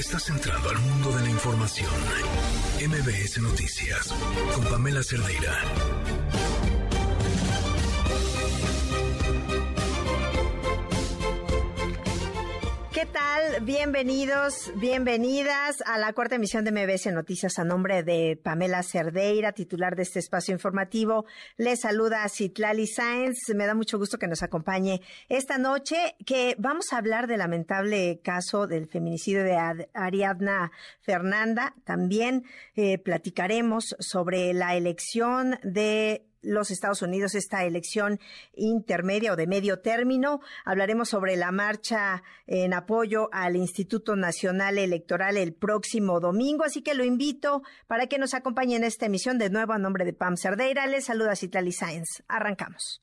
Estás entrando al mundo de la información. MBS Noticias con Pamela Cerdeira. Tal? Bienvenidos, bienvenidas a la cuarta emisión de MBS Noticias a nombre de Pamela Cerdeira, titular de este espacio informativo. Les saluda Citlali Sáenz. Me da mucho gusto que nos acompañe esta noche, que vamos a hablar del lamentable caso del feminicidio de Ariadna Fernanda. También eh, platicaremos sobre la elección de los Estados Unidos esta elección intermedia o de medio término. Hablaremos sobre la marcha en apoyo al Instituto Nacional Electoral el próximo domingo, así que lo invito para que nos acompañe en esta emisión de nuevo a nombre de Pam Cerdeira. Les saluda Citlali Sáenz. Arrancamos.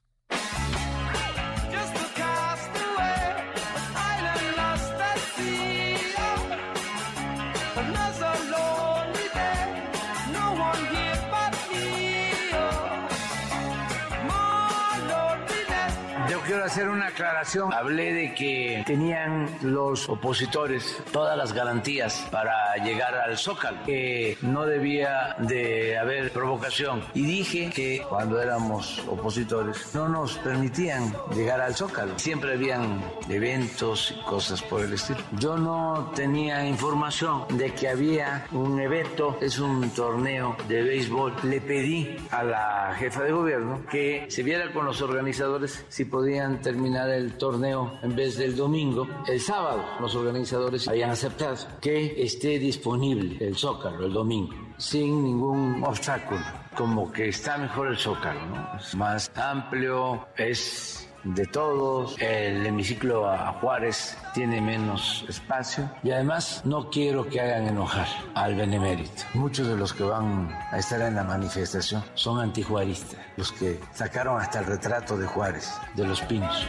Hacer una aclaración. Hablé de que tenían los opositores todas las garantías para llegar al Zócalo, que no debía de haber provocación. Y dije que cuando éramos opositores no nos permitían llegar al Zócalo. Siempre habían eventos y cosas por el estilo. Yo no tenía información de que había un evento, es un torneo de béisbol. Le pedí a la jefa de gobierno que se viera con los organizadores si podían terminar el torneo en vez del domingo, el sábado los organizadores hayan aceptado que esté disponible el Zócalo el domingo, sin ningún obstáculo, como que está mejor el Zócalo, ¿no? es más amplio, es de todos, el hemiciclo a Juárez tiene menos espacio y además no quiero que hagan enojar al benemérito. Muchos de los que van a estar en la manifestación son antijuaristas, los que sacaron hasta el retrato de Juárez, de los pinos.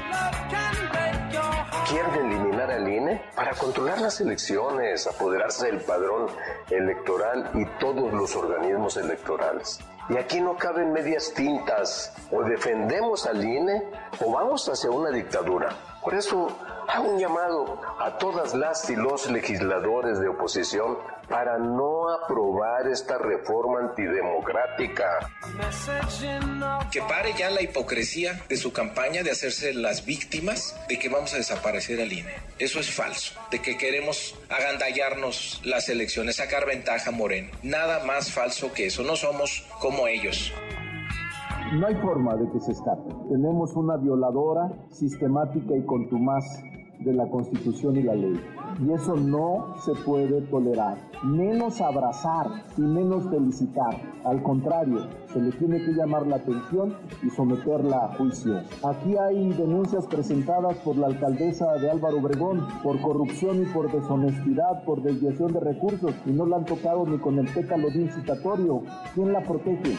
Quieren eliminar al INE para controlar las elecciones, apoderarse del padrón electoral y todos los organismos electorales. Y aquí no caben medias tintas. O defendemos al INE o vamos hacia una dictadura. Por eso hago un llamado a todas las y los legisladores de oposición para no aprobar esta reforma antidemocrática. Que pare ya la hipocresía de su campaña de hacerse las víctimas de que vamos a desaparecer al INE. Eso es falso, de que queremos agandallarnos las elecciones, sacar ventaja Moreno. Nada más falso que eso, no somos como ellos. No hay forma de que se escape. Tenemos una violadora sistemática y contumaz de la Constitución y la ley. Y eso no se puede tolerar. Menos abrazar y menos felicitar. Al contrario, se le tiene que llamar la atención y someterla a juicio. Aquí hay denuncias presentadas por la alcaldesa de Álvaro Obregón por corrupción y por deshonestidad, por desviación de recursos y no la han tocado ni con el pétalo de incitatorio. ¿Quién la protege?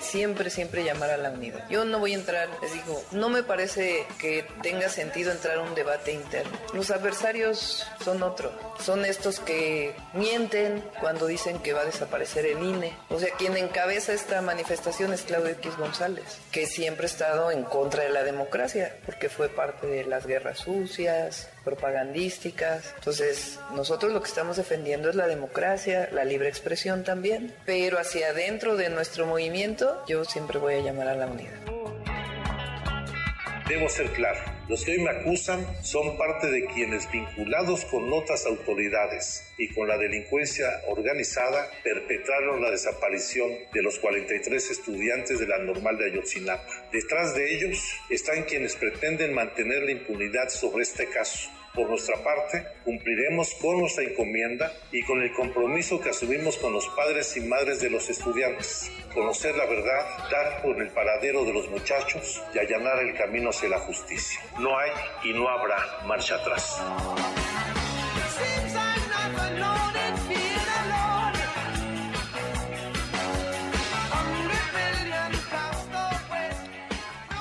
Siempre, siempre llamar a la unidad. Yo no voy a entrar, les digo, no me parece que tenga sentido entrar a un debate interno. Los adversarios son otro, son estos que mienten cuando dicen que va a desaparecer el INE. O sea, quien encabeza esta manifestación es Claudio X González, que siempre ha estado en contra de la democracia, porque fue parte de las guerras sucias, propagandísticas. Entonces, nosotros lo que estamos defendiendo es la democracia, la libre expresión también, pero hacia adentro de nuestro movimiento yo siempre voy a llamar a la unidad. Debo ser claro, los que hoy me acusan son parte de quienes vinculados con otras autoridades y con la delincuencia organizada perpetraron la desaparición de los 43 estudiantes de la normal de Ayotzinapa. Detrás de ellos están quienes pretenden mantener la impunidad sobre este caso por nuestra parte, cumpliremos con nuestra encomienda y con el compromiso que asumimos con los padres y madres de los estudiantes. Conocer la verdad, dar por el paradero de los muchachos y allanar el camino hacia la justicia. No hay y no habrá marcha atrás.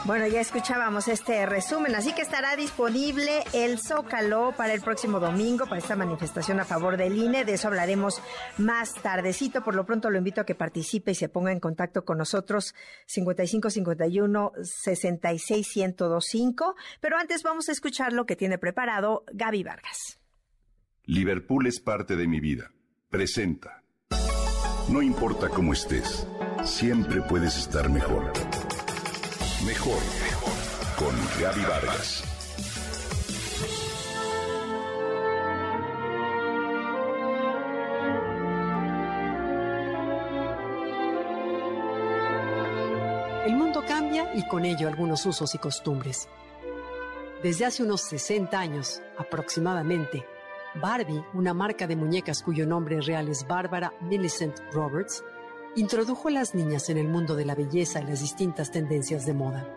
Bueno, ya escuchábamos este resumen, así que estará disponible el Zócalo para el próximo domingo, para esta manifestación a favor del INE. De eso hablaremos más tardecito. Por lo pronto lo invito a que participe y se ponga en contacto con nosotros 5551 66 1025. Pero antes vamos a escuchar lo que tiene preparado Gaby Vargas. Liverpool es parte de mi vida. Presenta. No importa cómo estés, siempre puedes estar mejor. Mejor. Con Gaby Vargas. El mundo cambia y con ello algunos usos y costumbres. Desde hace unos 60 años aproximadamente, Barbie, una marca de muñecas cuyo nombre real es Barbara Millicent Roberts, introdujo a las niñas en el mundo de la belleza y las distintas tendencias de moda.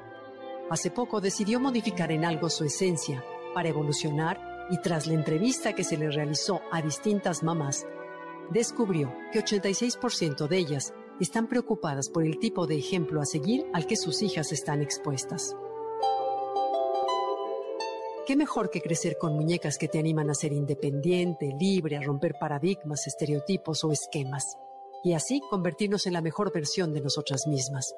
Hace poco decidió modificar en algo su esencia para evolucionar y tras la entrevista que se le realizó a distintas mamás, descubrió que 86% de ellas están preocupadas por el tipo de ejemplo a seguir al que sus hijas están expuestas. ¿Qué mejor que crecer con muñecas que te animan a ser independiente, libre, a romper paradigmas, estereotipos o esquemas? Y así convertirnos en la mejor versión de nosotras mismas.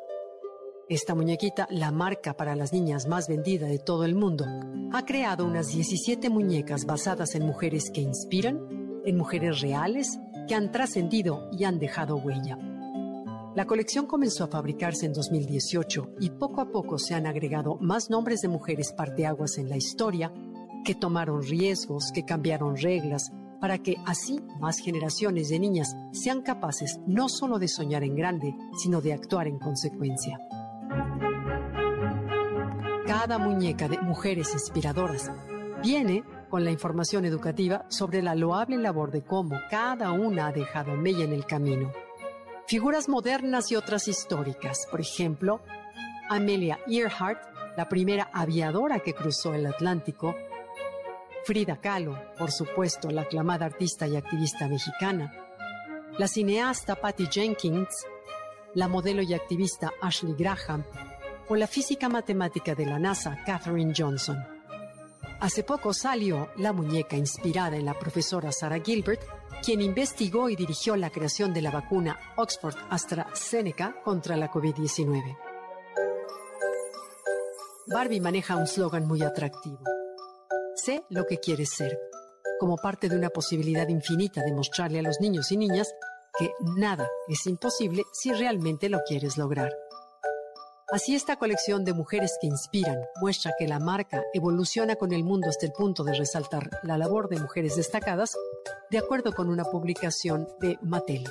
Esta muñequita, la marca para las niñas más vendida de todo el mundo, ha creado unas 17 muñecas basadas en mujeres que inspiran, en mujeres reales que han trascendido y han dejado huella. La colección comenzó a fabricarse en 2018 y poco a poco se han agregado más nombres de mujeres parteaguas en la historia que tomaron riesgos, que cambiaron reglas, para que así más generaciones de niñas sean capaces no solo de soñar en grande, sino de actuar en consecuencia. Cada muñeca de mujeres inspiradoras viene con la información educativa sobre la loable labor de cómo cada una ha dejado mella en el camino. Figuras modernas y otras históricas, por ejemplo, Amelia Earhart, la primera aviadora que cruzó el Atlántico, Frida Kahlo, por supuesto, la aclamada artista y activista mexicana, la cineasta Patty Jenkins, la modelo y activista Ashley Graham o la física matemática de la NASA Katherine Johnson. Hace poco salió La muñeca inspirada en la profesora Sarah Gilbert, quien investigó y dirigió la creación de la vacuna Oxford AstraZeneca contra la COVID-19. Barbie maneja un slogan muy atractivo. Sé lo que quieres ser, como parte de una posibilidad infinita de mostrarle a los niños y niñas que nada es imposible si realmente lo quieres lograr. Así esta colección de mujeres que inspiran muestra que la marca evoluciona con el mundo hasta el punto de resaltar la labor de mujeres destacadas, de acuerdo con una publicación de Mattel.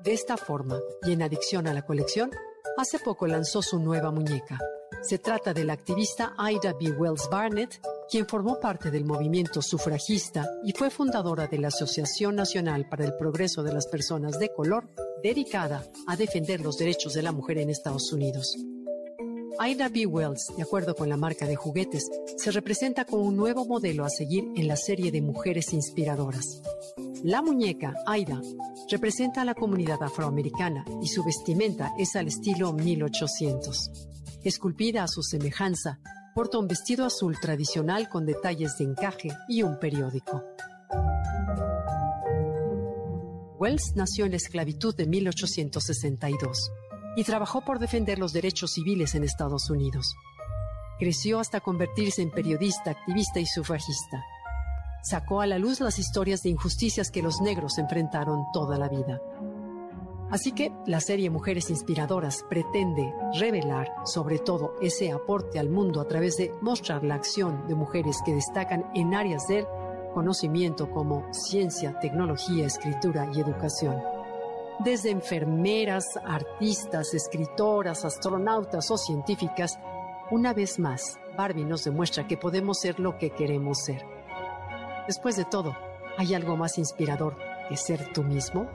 De esta forma, y en adicción a la colección, hace poco lanzó su nueva muñeca. Se trata de la activista Ida B. Wells Barnett, quien formó parte del movimiento sufragista y fue fundadora de la Asociación Nacional para el Progreso de las Personas de Color, dedicada a defender los derechos de la mujer en Estados Unidos. Ida B. Wells, de acuerdo con la marca de juguetes, se representa como un nuevo modelo a seguir en la serie de mujeres inspiradoras. La muñeca, Aida, representa a la comunidad afroamericana y su vestimenta es al estilo 1800. Esculpida a su semejanza, porta un vestido azul tradicional con detalles de encaje y un periódico. Wells nació en la esclavitud de 1862 y trabajó por defender los derechos civiles en Estados Unidos. Creció hasta convertirse en periodista, activista y sufragista. Sacó a la luz las historias de injusticias que los negros enfrentaron toda la vida. Así que la serie Mujeres Inspiradoras pretende revelar sobre todo ese aporte al mundo a través de mostrar la acción de mujeres que destacan en áreas del conocimiento como ciencia, tecnología, escritura y educación. Desde enfermeras, artistas, escritoras, astronautas o científicas, una vez más, Barbie nos demuestra que podemos ser lo que queremos ser. Después de todo, ¿hay algo más inspirador que ser tú mismo?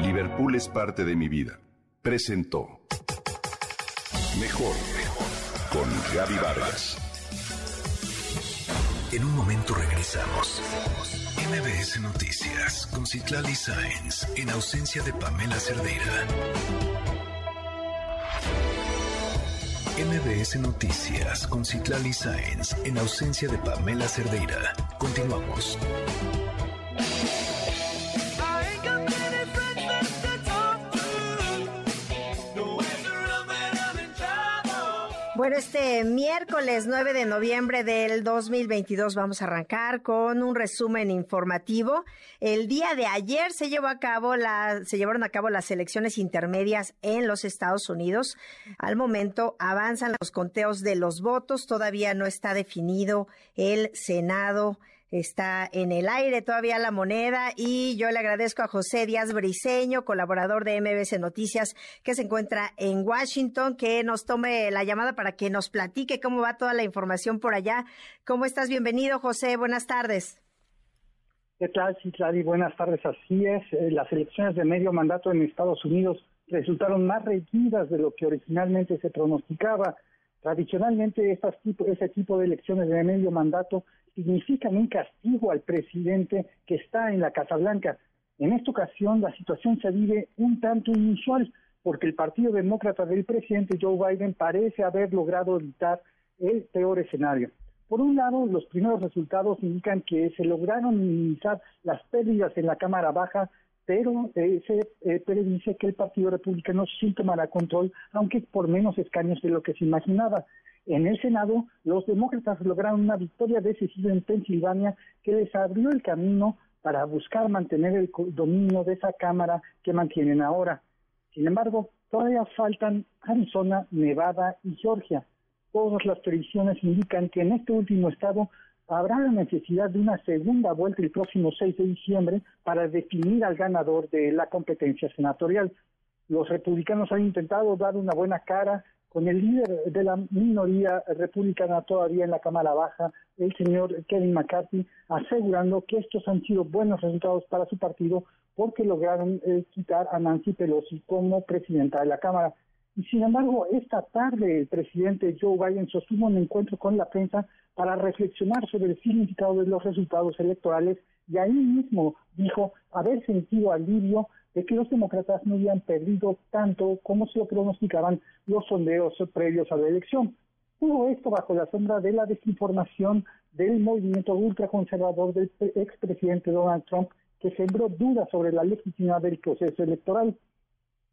Liverpool es parte de mi vida. Presentó Mejor con Gaby Vargas. En un momento regresamos. MBS Noticias con Citlali Sáenz en ausencia de Pamela Cerdeira. MBS Noticias con Citlali Sáenz en ausencia de Pamela Cerdeira. Continuamos. Bueno, este miércoles 9 de noviembre del 2022 vamos a arrancar con un resumen informativo. El día de ayer se llevó a cabo la, se llevaron a cabo las elecciones intermedias en los Estados Unidos. Al momento avanzan los conteos de los votos. Todavía no está definido el Senado está en el aire todavía la moneda y yo le agradezco a José Díaz Briseño, colaborador de MBC Noticias, que se encuentra en Washington, que nos tome la llamada para que nos platique cómo va toda la información por allá. ¿Cómo estás? Bienvenido, José. Buenas tardes. ¿Qué tal, Citlali? Buenas tardes. Así es, eh, las elecciones de medio mandato en Estados Unidos resultaron más reñidas de lo que originalmente se pronosticaba. Tradicionalmente, estas tipo, ese tipo de elecciones de medio mandato significan un castigo al presidente que está en la Casa Blanca. En esta ocasión, la situación se vive un tanto inusual, porque el Partido Demócrata del presidente Joe Biden parece haber logrado evitar el peor escenario. Por un lado, los primeros resultados indican que se lograron minimizar las pérdidas en la Cámara Baja, pero eh, se eh, predice que el Partido Republicano sí tomará control, aunque por menos escaños de lo que se imaginaba. En el Senado, los demócratas lograron una victoria decisiva en Pensilvania que les abrió el camino para buscar mantener el dominio de esa Cámara que mantienen ahora. Sin embargo, todavía faltan Arizona, Nevada y Georgia. Todas las predicciones indican que en este último estado habrá la necesidad de una segunda vuelta el próximo 6 de diciembre para definir al ganador de la competencia senatorial. Los republicanos han intentado dar una buena cara con el líder de la minoría republicana todavía en la Cámara Baja, el señor Kevin McCarthy, asegurando que estos han sido buenos resultados para su partido porque lograron eh, quitar a Nancy Pelosi como presidenta de la Cámara. Y sin embargo, esta tarde el presidente Joe Biden sostuvo un encuentro con la prensa para reflexionar sobre el significado de los resultados electorales y ahí mismo dijo haber sentido alivio de que los demócratas no habían perdido tanto como se lo pronosticaban los sondeos previos a la elección. Todo esto bajo la sombra de la desinformación del movimiento ultraconservador del expresidente Donald Trump, que sembró dudas sobre la legitimidad del proceso electoral.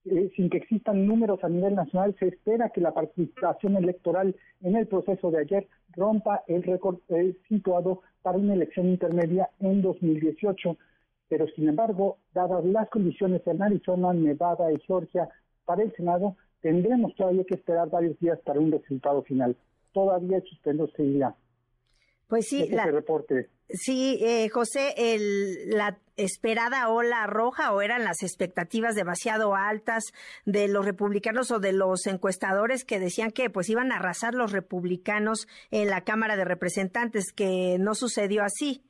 Eh, sin que existan números a nivel nacional, se espera que la participación electoral en el proceso de ayer rompa el récord eh, situado para una elección intermedia en 2018 pero sin embargo, dadas las condiciones en Arizona, Nevada y Georgia para el Senado, tendremos todavía que esperar varios días para un resultado final. Todavía el suspenso seguirá. Pues sí, la, reporte. Sí eh, José, el, la esperada ola roja o eran las expectativas demasiado altas de los republicanos o de los encuestadores que decían que pues iban a arrasar los republicanos en la Cámara de Representantes, que no sucedió así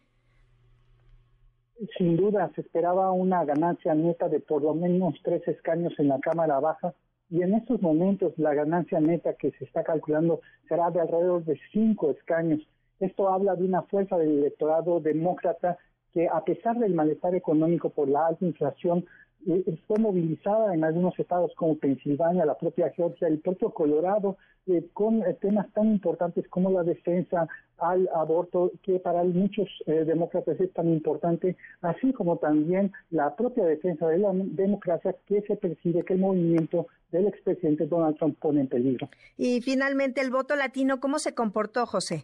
sin duda se esperaba una ganancia neta de por lo menos tres escaños en la Cámara Baja y en estos momentos la ganancia neta que se está calculando será de alrededor de cinco escaños. Esto habla de una fuerza del electorado demócrata que a pesar del malestar económico por la alta inflación, eh, fue movilizada en algunos estados como Pensilvania, la propia Georgia, el propio Colorado, eh, con eh, temas tan importantes como la defensa al aborto, que para muchos demócratas es tan importante, así como también la propia defensa de la democracia que se percibe que el movimiento del expresidente Donald Trump pone en peligro. Y finalmente, el voto latino, ¿cómo se comportó, José?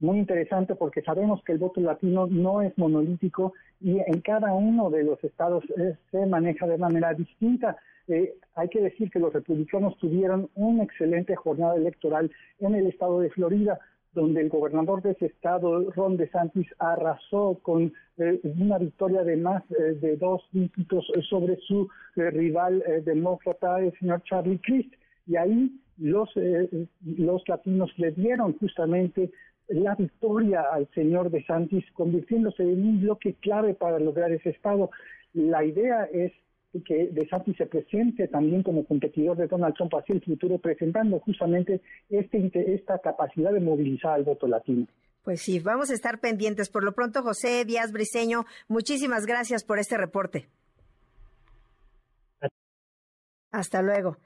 Muy interesante porque sabemos que el voto latino no es monolítico y en cada uno de los estados eh, se maneja de manera distinta. Eh, hay que decir que los republicanos tuvieron una excelente jornada electoral en el estado de Florida, donde el gobernador de ese estado, Ron DeSantis, arrasó con eh, una victoria de más de dos dígitos sobre su rival demócrata, el señor Charlie Crist. Y ahí los, los latinos le dieron justamente la victoria al señor de Santis, convirtiéndose en un bloque clave para lograr ese estado. La idea es que De Santis se presente también como competidor de Donald Trump hacia el futuro, presentando justamente este, esta capacidad de movilizar al voto latino. Pues sí, vamos a estar pendientes. Por lo pronto, José Díaz Briseño, muchísimas gracias por este reporte. Hasta luego.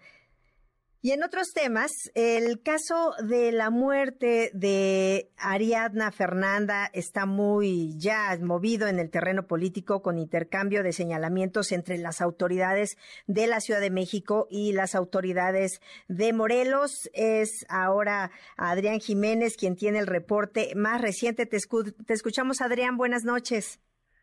Y en otros temas, el caso de la muerte de Ariadna Fernanda está muy ya movido en el terreno político con intercambio de señalamientos entre las autoridades de la Ciudad de México y las autoridades de Morelos. Es ahora Adrián Jiménez quien tiene el reporte más reciente. Te, escuchamos, Adrián. Buenas noches.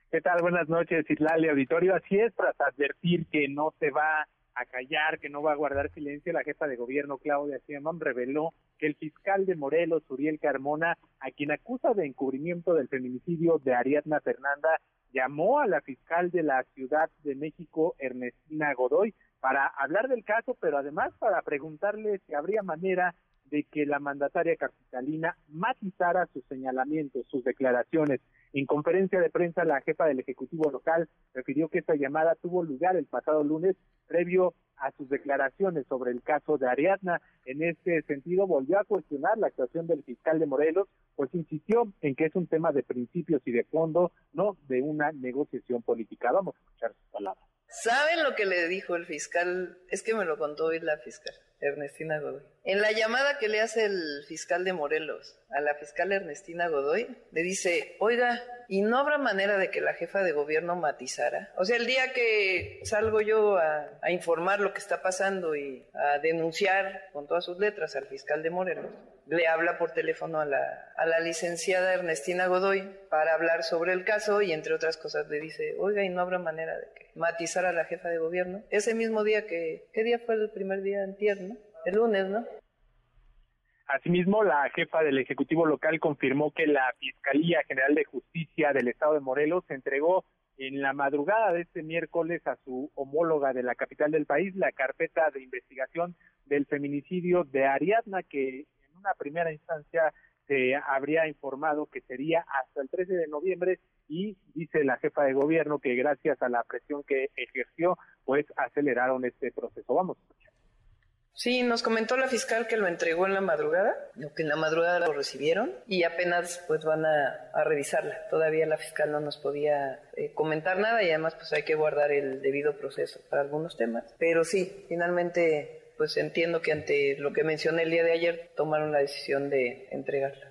¿Qué tal? Buenas noches, Islali Auditorio. Así es, para advertir que no se va a callar, que no va a guardar silencio, la jefa de gobierno Claudia Sheinbaum reveló que el fiscal de Morelos, Uriel Carmona, a quien acusa de encubrimiento del feminicidio de Ariadna Fernanda, llamó a la fiscal de la Ciudad de México, Ernestina Godoy, para hablar del caso, pero además para preguntarle si habría manera de que la mandataria capitalina matizara sus señalamientos, sus declaraciones. En conferencia de prensa, la jefa del Ejecutivo local refirió que esta llamada tuvo lugar el pasado lunes previo a sus declaraciones sobre el caso de Ariadna. En este sentido, volvió a cuestionar la actuación del fiscal de Morelos, pues insistió en que es un tema de principios y de fondo, no de una negociación política. Vamos a escuchar sus palabras. ¿Saben lo que le dijo el fiscal? Es que me lo contó hoy la fiscal, Ernestina Godoy. En la llamada que le hace el fiscal de Morelos a la fiscal Ernestina Godoy, le dice, oiga, ¿y no habrá manera de que la jefa de gobierno matizara? O sea, el día que salgo yo a, informar lo que está pasando y a denunciar con todas sus letras al fiscal de Morelos, le habla por teléfono a la, a la licenciada Ernestina Godoy para hablar sobre el caso y entre otras cosas le dice, oiga, ¿y no habrá manera de que matizara a la jefa de gobierno? Ese mismo día que, ¿qué día fue el primer día en tierno? El lunes, ¿no? Asimismo, la jefa del Ejecutivo local confirmó que la Fiscalía General de Justicia del Estado de Morelos entregó en la madrugada de este miércoles a su homóloga de la capital del país la carpeta de investigación del feminicidio de Ariadna, que una primera instancia se habría informado que sería hasta el 13 de noviembre y dice la jefa de gobierno que gracias a la presión que ejerció, pues aceleraron este proceso. Vamos Sí, nos comentó la fiscal que lo entregó en la madrugada, que en la madrugada lo recibieron y apenas pues van a, revisarla. Todavía la fiscal no nos podía eh, comentar nada y además pues hay que guardar el debido proceso para algunos temas. Pero sí, finalmente pues entiendo que ante lo que mencioné el día de ayer tomaron la decisión de entregarla.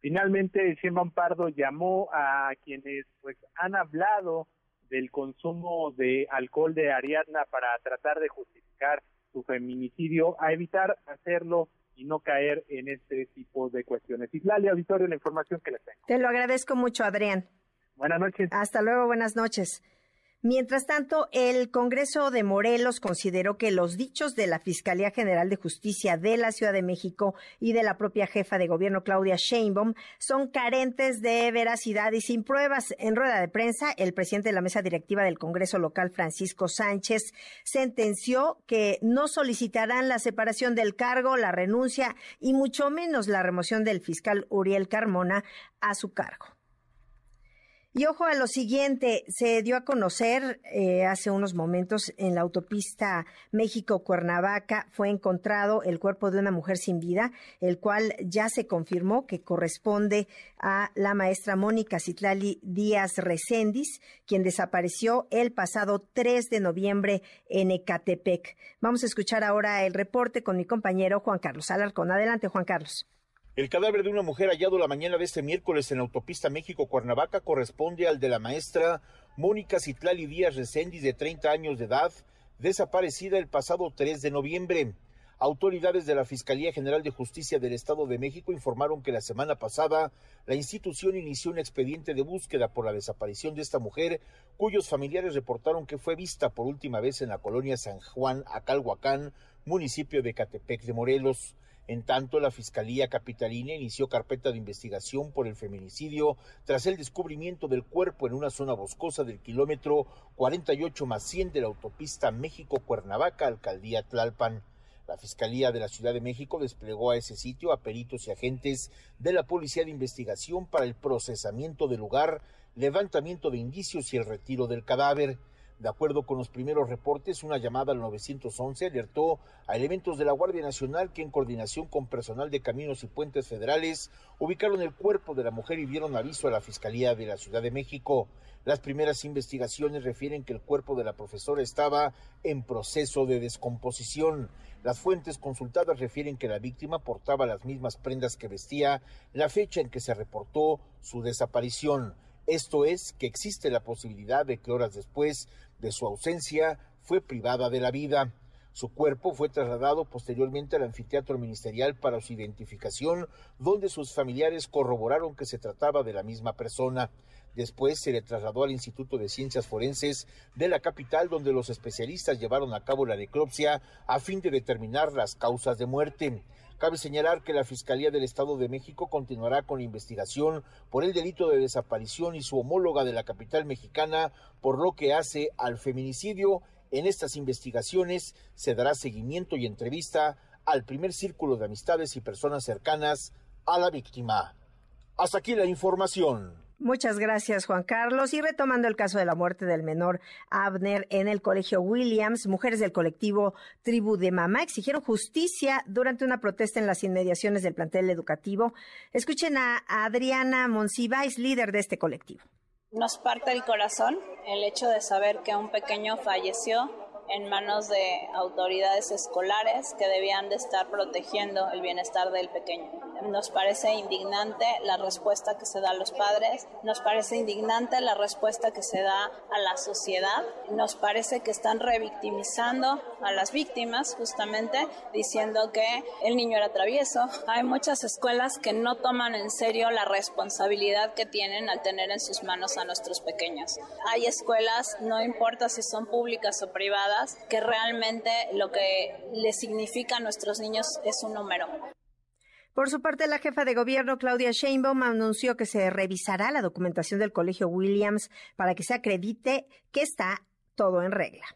Finalmente, Sheinbaum Pardo llamó a quienes pues han hablado del consumo de alcohol de Ariadna para tratar de justificar su feminicidio, a evitar hacerlo y no caer en este tipo de cuestiones. Islali, auditorio, la información que les tengo. Te lo agradezco mucho, Adrián. Buenas noches. Hasta luego, buenas noches. Mientras tanto, el Congreso de Morelos consideró que los dichos de la Fiscalía General de Justicia de la Ciudad de México y de la propia jefa de gobierno Claudia Sheinbaum son carentes de veracidad y sin pruebas. En rueda de prensa, el presidente de la mesa directiva del Congreso local, Francisco Sánchez, sentenció que no solicitarán la separación del cargo, la renuncia y mucho menos la remoción del fiscal Uriel Carmona a su cargo. Y ojo a lo siguiente, se dio a conocer eh, hace unos momentos en la autopista México-Cuernavaca fue encontrado el cuerpo de una mujer sin vida, el cual ya se confirmó que corresponde a la maestra Mónica Citlali Díaz Recendis, quien desapareció el pasado 3 de noviembre en Ecatepec. Vamos a escuchar ahora el reporte con mi compañero Juan Carlos Alarcón. Adelante, Juan Carlos. El cadáver de una mujer hallado la mañana de este miércoles en la autopista México-Cuernavaca corresponde al de la maestra Mónica Citlali Díaz Recendis, de 30 años de edad, desaparecida el pasado 3 de noviembre. Autoridades de la Fiscalía General de Justicia del Estado de México informaron que la semana pasada la institución inició un expediente de búsqueda por la desaparición de esta mujer, cuyos familiares reportaron que fue vista por última vez en la colonia San Juan, Acalhuacán, municipio de Catepec de Morelos. En tanto, la Fiscalía Capitalina inició carpeta de investigación por el feminicidio tras el descubrimiento del cuerpo en una zona boscosa del kilómetro 48 más 100 de la autopista México-Cuernavaca, alcaldía Tlalpan. La Fiscalía de la Ciudad de México desplegó a ese sitio a peritos y agentes de la Policía de Investigación para el procesamiento del lugar, levantamiento de indicios y el retiro del cadáver. De acuerdo con los primeros reportes, una llamada al 911 alertó a elementos de la Guardia Nacional que en coordinación con personal de caminos y puentes federales ubicaron el cuerpo de la mujer y dieron aviso a la Fiscalía de la Ciudad de México. Las primeras investigaciones refieren que el cuerpo de la profesora estaba en proceso de descomposición. Las fuentes consultadas refieren que la víctima portaba las mismas prendas que vestía la fecha en que se reportó su desaparición. Esto es que existe la posibilidad de que horas después de su ausencia fue privada de la vida. Su cuerpo fue trasladado posteriormente al anfiteatro ministerial para su identificación, donde sus familiares corroboraron que se trataba de la misma persona. Después se le trasladó al Instituto de Ciencias Forenses de la capital, donde los especialistas llevaron a cabo la necropsia a fin de determinar las causas de muerte. Cabe señalar que la Fiscalía del Estado de México continuará con la investigación por el delito de desaparición y su homóloga de la capital mexicana por lo que hace al feminicidio. En estas investigaciones se dará seguimiento y entrevista al primer círculo de amistades y personas cercanas a la víctima. Hasta aquí la información. Muchas gracias, Juan Carlos. Y retomando el caso de la muerte del menor Abner en el colegio Williams, mujeres del colectivo Tribu de Mamá exigieron justicia durante una protesta en las inmediaciones del plantel educativo. Escuchen a Adriana Monsiváis, líder de este colectivo. Nos parte el corazón el hecho de saber que un pequeño falleció en manos de autoridades escolares que debían de estar protegiendo el bienestar del pequeño. Nos parece indignante la respuesta que se da a los padres, nos parece indignante la respuesta que se da a la sociedad, nos parece que están revictimizando a las víctimas justamente diciendo que el niño era travieso. Hay muchas escuelas que no toman en serio la responsabilidad que tienen al tener en sus manos a nuestros pequeños. Hay escuelas, no importa si son públicas o privadas, que realmente lo que les significa a nuestros niños es un número. Por su parte, la jefa de gobierno, Claudia Sheinbaum, anunció que se revisará la documentación del Colegio Williams para que se acredite que está todo en regla.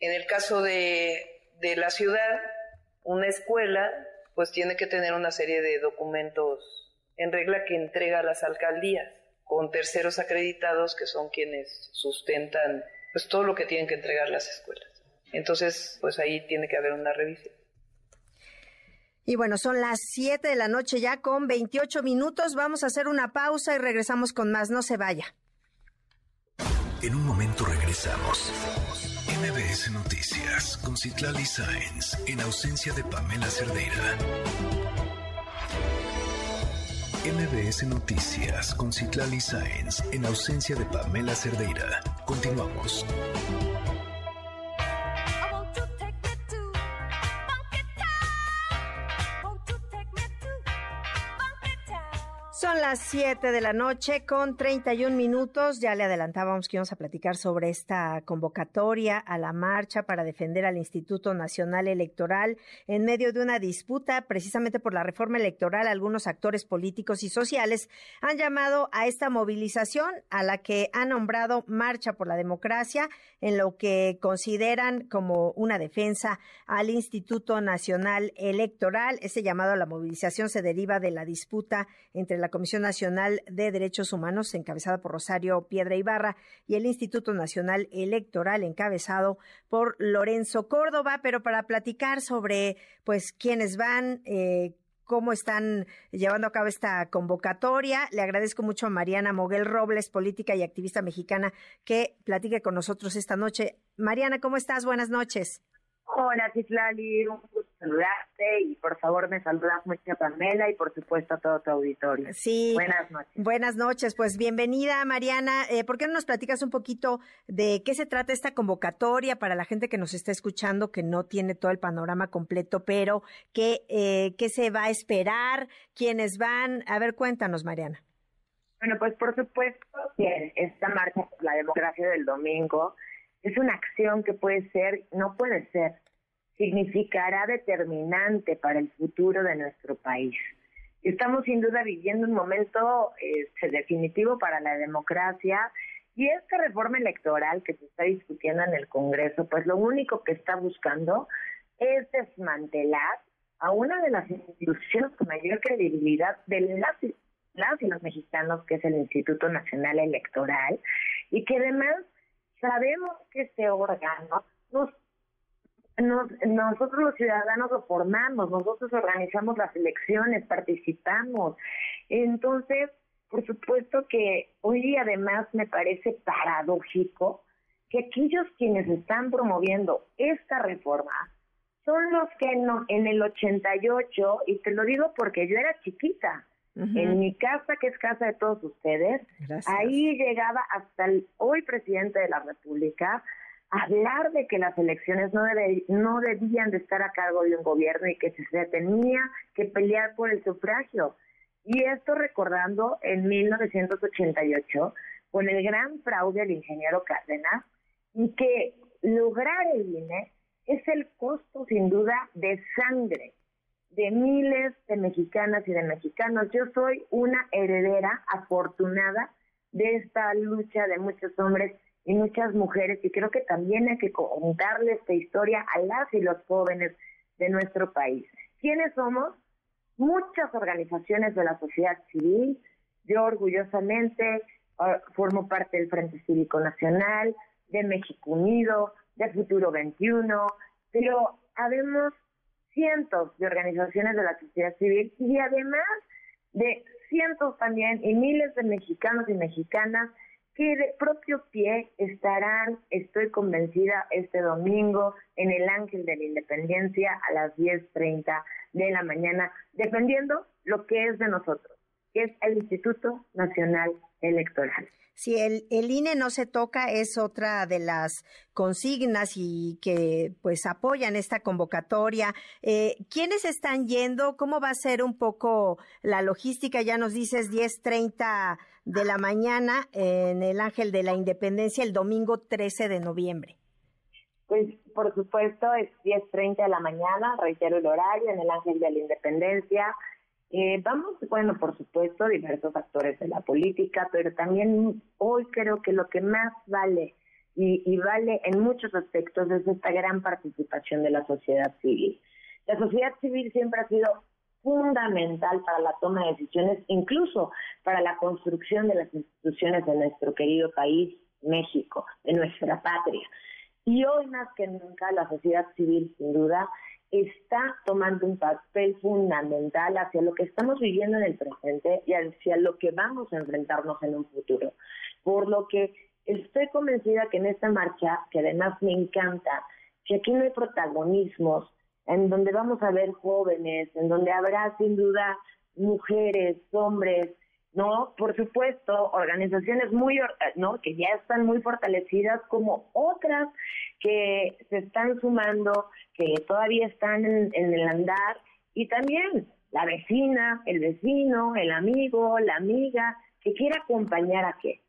En el caso de, de la ciudad, una escuela pues tiene que tener una serie de documentos en regla que entrega a las alcaldías con terceros acreditados que son quienes sustentan pues todo lo que tienen que entregar las escuelas. Entonces, pues ahí tiene que haber una revisión. Y bueno, son las 7 de la noche ya con 28 minutos. Vamos a hacer una pausa y regresamos con más. No se vaya. En un momento regresamos. MBS Noticias con Citlali Sáenz en ausencia de Pamela Cerdeira. MBS Noticias con Citlali Sáenz en ausencia de Pamela Cerdeira. Continuamos. Son las 7 de la noche con 31 minutos. Ya le adelantábamos que íbamos a platicar sobre esta convocatoria a la marcha para defender al Instituto Nacional Electoral en medio de una disputa precisamente por la reforma electoral. Algunos actores políticos y sociales han llamado a esta movilización a la que han nombrado Marcha por la Democracia en lo que consideran como una defensa al Instituto Nacional Electoral. Ese llamado a la movilización se deriva de la disputa entre la Comisión Nacional de Derechos Humanos, encabezada por Rosario Piedra Ibarra, y el Instituto Nacional Electoral, encabezado por Lorenzo Córdoba. Pero para platicar sobre, pues, quiénes van, eh, cómo están llevando a cabo esta convocatoria. Le agradezco mucho a Mariana Moguel Robles, política y activista mexicana, que platique con nosotros esta noche. Mariana, ¿cómo estás? Buenas noches. Hola, Cislali, un gusto saludarte y por favor me saludas mucho a Pamela y por supuesto a todo tu auditorio. Sí. Buenas noches. Buenas noches, pues bienvenida Mariana. Eh, ¿Por qué no nos platicas un poquito de qué se trata esta convocatoria para la gente que nos está escuchando, que no tiene todo el panorama completo, pero qué, eh, qué se va a esperar, quiénes van? A ver, cuéntanos, Mariana. Bueno, pues por supuesto que esta marcha por la democracia del domingo es una acción que puede ser, no puede ser, significará determinante para el futuro de nuestro país. Estamos sin duda viviendo un momento este, definitivo para la democracia y esta reforma electoral que se está discutiendo en el Congreso, pues lo único que está buscando es desmantelar a una de las instituciones con mayor credibilidad de las, las y los mexicanos, que es el Instituto Nacional Electoral, y que además sabemos que este órgano nos, nosotros los ciudadanos lo formamos, nosotros organizamos las elecciones, participamos. Entonces, por supuesto que hoy además me parece paradójico que aquellos quienes están promoviendo esta reforma son los que no, en el 88, y te lo digo porque yo era chiquita, en mi casa, que es casa de todos ustedes, ahí llegaba hasta el hoy presidente de la República a hablar de que las elecciones no, no debían de estar a cargo de un gobierno y que se tenía que pelear por el sufragio. Y esto recordando en 1988, con el gran fraude del ingeniero Cárdenas, y que lograr el INE es el costo sin duda de sangre de miles de mexicanas y de mexicanos. Yo soy una heredera afortunada de esta lucha de muchos hombres y muchas mujeres y creo que también hay que contarle esta historia a las y los jóvenes de nuestro país. ¿Quiénes somos? Muchas organizaciones de la sociedad civil. Yo orgullosamente ah, formo parte del Frente Cívico Nacional, de México Unido, de Futuro 21, pero habemos cientos de organizaciones de la sociedad civil y además de cientos también y miles de mexicanos y mexicanas que de propio pie estarán, estoy convencida, este domingo en el Ángel de la Independencia a las 10.30 de la mañana, defendiendo lo que es de nosotros, que es el Instituto Nacional Electoral. Si el, el INE no se toca es otra de las consignas y que pues apoyan esta convocatoria. Eh, ¿Quiénes están yendo? ¿Cómo va a ser un poco la logística? Ya nos dices 10.30 de la mañana en el Ángel de la Independencia el domingo 13 de noviembre. Pues por supuesto es 10.30 de la mañana, reitero el horario, en el Ángel de la Independencia. Eh, vamos, bueno, por supuesto, diversos actores de la política, pero también hoy creo que lo que más vale y, y vale en muchos aspectos es esta gran participación de la sociedad civil. La sociedad civil siempre ha sido fundamental para la toma de decisiones, incluso para la construcción de las instituciones de nuestro querido país, México, de nuestra patria. Y hoy más que nunca la sociedad civil, sin duda, está tomando un papel fundamental hacia lo que estamos viviendo en el presente y hacia lo que vamos a enfrentarnos en un futuro. Por lo que estoy convencida que en esta marcha, que además me encanta, que aquí no hay protagonismos, en donde vamos a ver jóvenes, en donde habrá sin duda mujeres, hombres, ¿no? Por supuesto, organizaciones muy, ¿no? Que ya están muy fortalecidas como otras que se están sumando, que todavía están en, el andar y también la vecina, el vecino, el amigo, la amiga, que quiera acompañar a qué?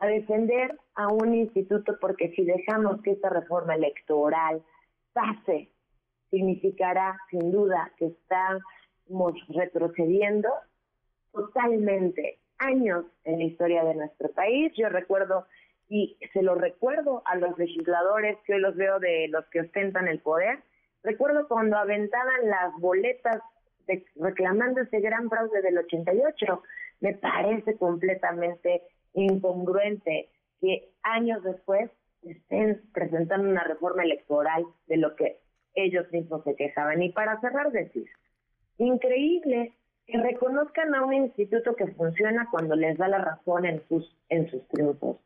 A defender a un instituto porque si dejamos que esta reforma electoral pase, significará sin duda que estamos retrocediendo totalmente años en la historia de nuestro país. Yo recuerdo y se lo recuerdo a los legisladores que hoy los veo de los que ostentan el poder. Recuerdo cuando aventaban las boletas reclamando ese gran fraude del 88. Me parece completamente incongruente que años después estén presentando una reforma electoral de lo que ellos mismos se quejaban. Y para cerrar, decir, increíble que reconozcan a un instituto que funciona cuando les da la razón en sus, en sus triunfos.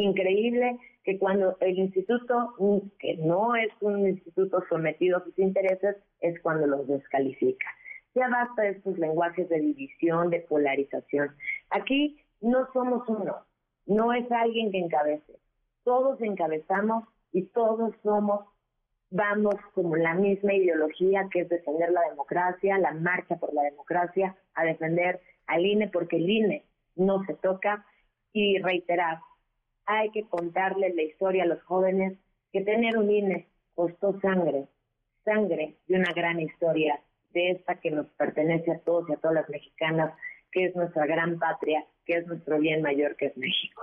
Increíble que cuando el instituto, que no es un instituto sometido a sus intereses, es cuando los descalifica. Ya basta de estos lenguajes de división, de polarización. Aquí no somos uno, no es alguien que encabece. Todos encabezamos y todos somos vamos como la misma ideología que es defender la democracia, la marcha por la democracia, a defender al INE porque el INE no se toca y reiterar, hay que contarle la historia a los jóvenes que tener un INE costó sangre, sangre de una gran historia, de esta que nos pertenece a todos y a todas las mexicanas, que es nuestra gran patria, que es nuestro bien mayor, que es México.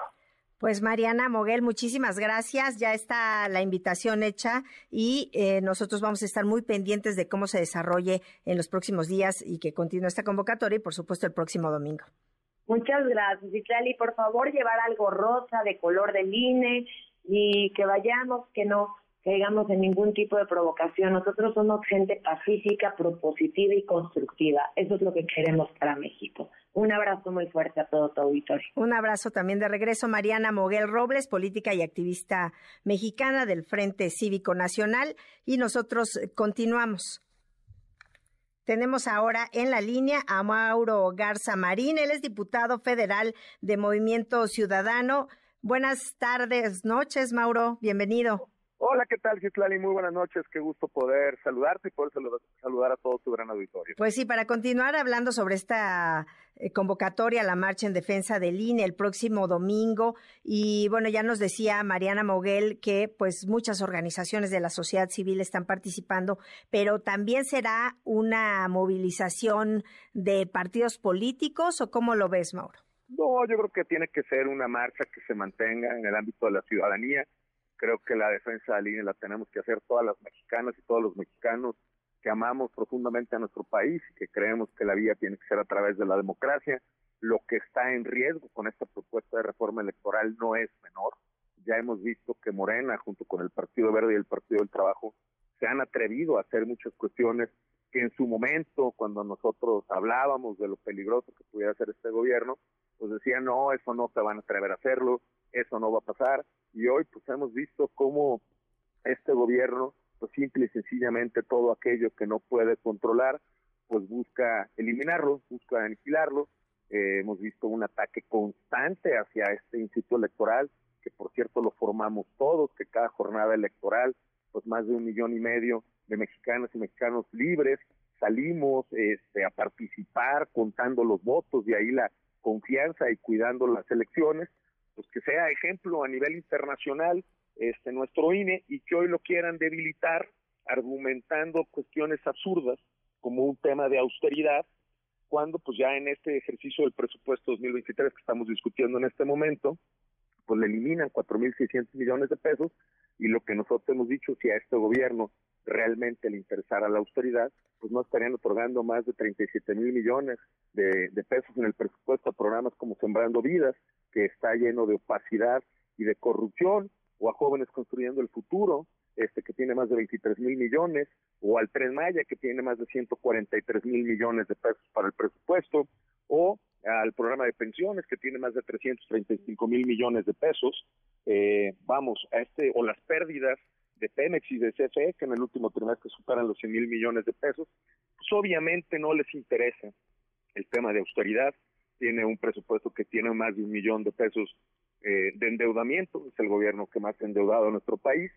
Pues Mariana Moguel, muchísimas gracias. Ya está la invitación hecha y eh, nosotros vamos a estar muy pendientes de cómo se desarrolle en los próximos días y que continúe esta convocatoria y por supuesto el próximo domingo. Muchas gracias, Itlali. Por favor, llevar algo rosa de color del INE y que vayamos, que no caigamos en ningún tipo de provocación. Nosotros somos gente pacífica, propositiva y constructiva. Eso es lo que queremos para México. Un abrazo muy fuerte a todo tu auditorio. Un abrazo también de regreso, Mariana Moguel Robles, política y activista mexicana del Frente Cívico Nacional. Y nosotros continuamos. Tenemos ahora en la línea a Mauro Garza Marín. Él es diputado federal de Movimiento Ciudadano. Buenas tardes, noches, Mauro. Bienvenido. Hola, ¿qué tal, Citlali? Muy buenas noches. Qué gusto poder saludarte y poder saludar, a todo tu gran auditorio. Pues sí, para continuar hablando sobre esta eh, convocatoria a la marcha en defensa del INE el próximo domingo. Y bueno, ya nos decía Mariana Moguel que pues muchas organizaciones de la sociedad civil están participando, pero también será una movilización de partidos políticos o cómo lo ves, Mauro? No, yo creo que tiene que ser una marcha que se mantenga en el ámbito de la ciudadanía Creo que la defensa de la línea la tenemos que hacer todas las mexicanas y todos los mexicanos que amamos profundamente a nuestro país y que creemos que la vía tiene que ser a través de la democracia. Lo que está en riesgo con esta propuesta de reforma electoral no es menor. Ya hemos visto que Morena, junto con el Partido Verde y el Partido del Trabajo, se han atrevido a hacer muchas cuestiones que en su momento, cuando nosotros hablábamos de lo peligroso que pudiera hacer este gobierno, pues decían, no, eso no se van a atrever a hacerlo, eso no va a pasar. Y hoy pues hemos visto cómo este gobierno, pues simple y sencillamente todo aquello que no puede controlar, pues busca eliminarlo, busca aniquilarlo. Eh, hemos visto un ataque constante hacia este instituto electoral, que por cierto lo formamos todos, que cada jornada electoral, pues más de un millón y medio de mexicanas y mexicanos libres salimos este, a participar contando los votos y ahí la confianza y cuidando las elecciones pues que sea ejemplo a nivel internacional este nuestro INE y que hoy lo quieran debilitar argumentando cuestiones absurdas como un tema de austeridad cuando pues ya en este ejercicio del presupuesto 2023 que estamos discutiendo en este momento pues le eliminan 4.600 millones de pesos y lo que nosotros hemos dicho si a este gobierno realmente le interesara la austeridad, pues no estarían otorgando más de 37 mil millones de, de, pesos en el presupuesto a programas como Sembrando Vidas, que está lleno de opacidad y de corrupción, o a Jóvenes Construyendo el Futuro, este que tiene más de 23 mil millones, o al Tren Maya, que tiene más de 143 mil millones de pesos para el presupuesto, o al programa de pensiones, que tiene más de 335 mil millones de pesos, eh, vamos, a este, o las pérdidas de Pemex y de CFE, que en el último trimestre superan los 100 mil millones de pesos, pues obviamente no les interesa el tema de austeridad, tiene un presupuesto que tiene más de un millón de pesos eh, de endeudamiento, es el gobierno que más ha endeudado a nuestro país,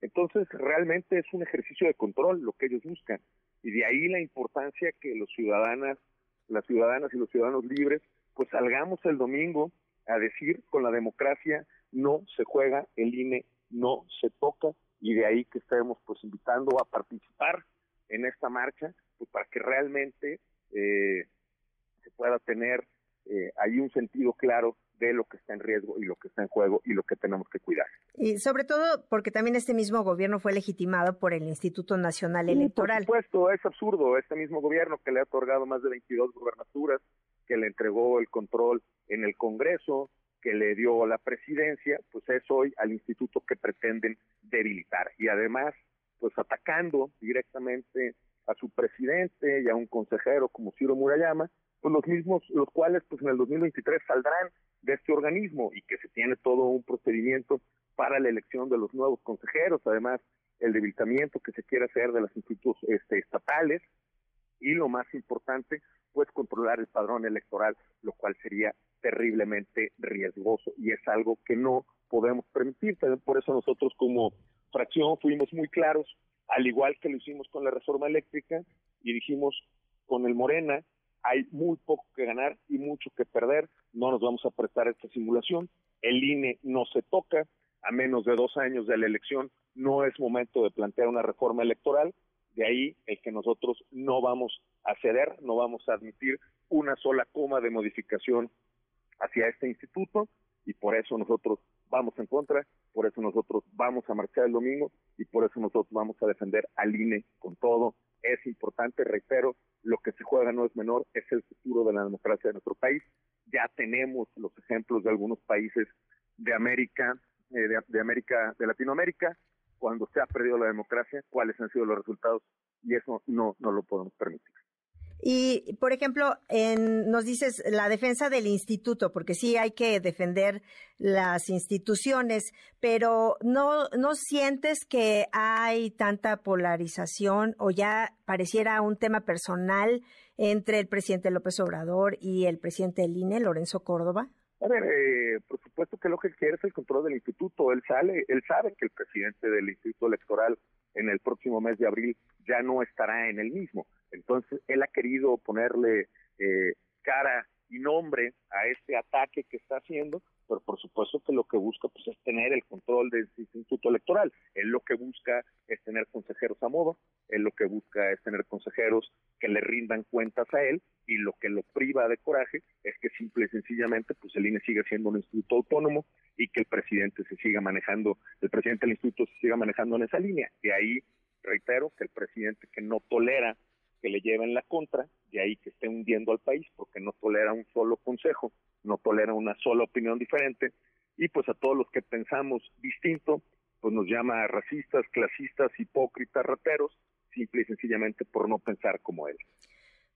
entonces realmente es un ejercicio de control lo que ellos buscan, y de ahí la importancia que los ciudadanas, las ciudadanas y los ciudadanos libres, pues salgamos el domingo a decir con la democracia no se juega, el INE no se toca, y de ahí que estemos pues invitando a participar en esta marcha pues para que realmente eh, se pueda tener eh, ahí un sentido claro de lo que está en riesgo y lo que está en juego y lo que tenemos que cuidar. Y sobre todo porque también este mismo gobierno fue legitimado por el Instituto Nacional Electoral. por supuesto, es absurdo. Este mismo gobierno que le ha otorgado más de 22 gubernaturas, que le entregó el control en el Congreso, que le dio la presidencia, pues es hoy al instituto que pretenden debilitar. Y además, pues atacando directamente a su presidente y a un consejero como Ciro Murayama, pues los mismos, los cuales pues en el 2023 saldrán de este organismo y que se tiene todo un procedimiento para la elección de los nuevos consejeros, además el debilitamiento que se quiere hacer de los institutos este, estatales y lo más importante, pues controlar el padrón electoral, lo cual sería terriblemente riesgoso y es algo que no podemos permitir. Por eso nosotros como fracción fuimos muy claros, al igual que lo hicimos con la reforma eléctrica y dijimos con el Morena hay muy poco que ganar y mucho que perder, no nos vamos a prestar esta simulación, el INE no se toca, a menos de dos años de la elección no es momento de plantear una reforma electoral, de ahí el que nosotros no vamos a ceder, no vamos a admitir una sola coma de modificación hacia este instituto. Y por eso nosotros vamos en contra, por eso nosotros vamos a marchar el domingo y por eso nosotros vamos a defender al INE con todo. Es importante, reitero, lo que se juega no es menor, es el futuro de la democracia de nuestro país. Ya tenemos los ejemplos de algunos países de América de, de América, de Latinoamérica, cuando se ha perdido la democracia, cuáles han sido los resultados y eso no, no lo podemos permitir. Y, por ejemplo, en, nos dices la defensa del instituto, porque sí hay que defender las instituciones, pero ¿no, no sientes que hay tanta polarización o ya pareciera un tema personal entre el presidente López Obrador y el presidente del INE, Lorenzo Córdoba? A ver, eh, por supuesto que lo que quiere es el control del instituto. Él sale, él sabe que el presidente del instituto electoral en el próximo mes de abril ya no estará en el mismo. Entonces, él ha querido ponerle eh, cara nombre a este ataque que está haciendo, pero por supuesto que lo que busca pues es tener el control del instituto electoral. Él lo que busca es tener consejeros a modo, él lo que busca es tener consejeros que le rindan cuentas a él y lo que lo priva de coraje es que simple y sencillamente pues el INE sigue siendo un instituto autónomo y que el presidente se siga manejando, el presidente del instituto se siga manejando en esa línea. Y ahí reitero que el presidente que no tolera que le lleven la contra, de ahí que esté hundiendo al país, porque no tolera un solo consejo, no tolera una sola opinión diferente, y pues a todos los que pensamos distinto, pues nos llama racistas, clasistas, hipócritas, rateros, simple y sencillamente por no pensar como él.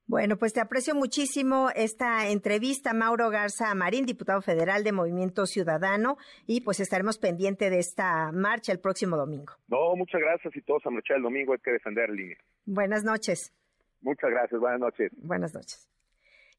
Bueno, pues te aprecio muchísimo esta entrevista, Mauro Garza Marín, diputado federal de Movimiento Ciudadano, y pues estaremos pendiente de esta marcha el próximo domingo. No, muchas gracias y todos a marchar el domingo, hay que defender línea. Buenas noches. Muchas gracias, buenas noches. Buenas noches.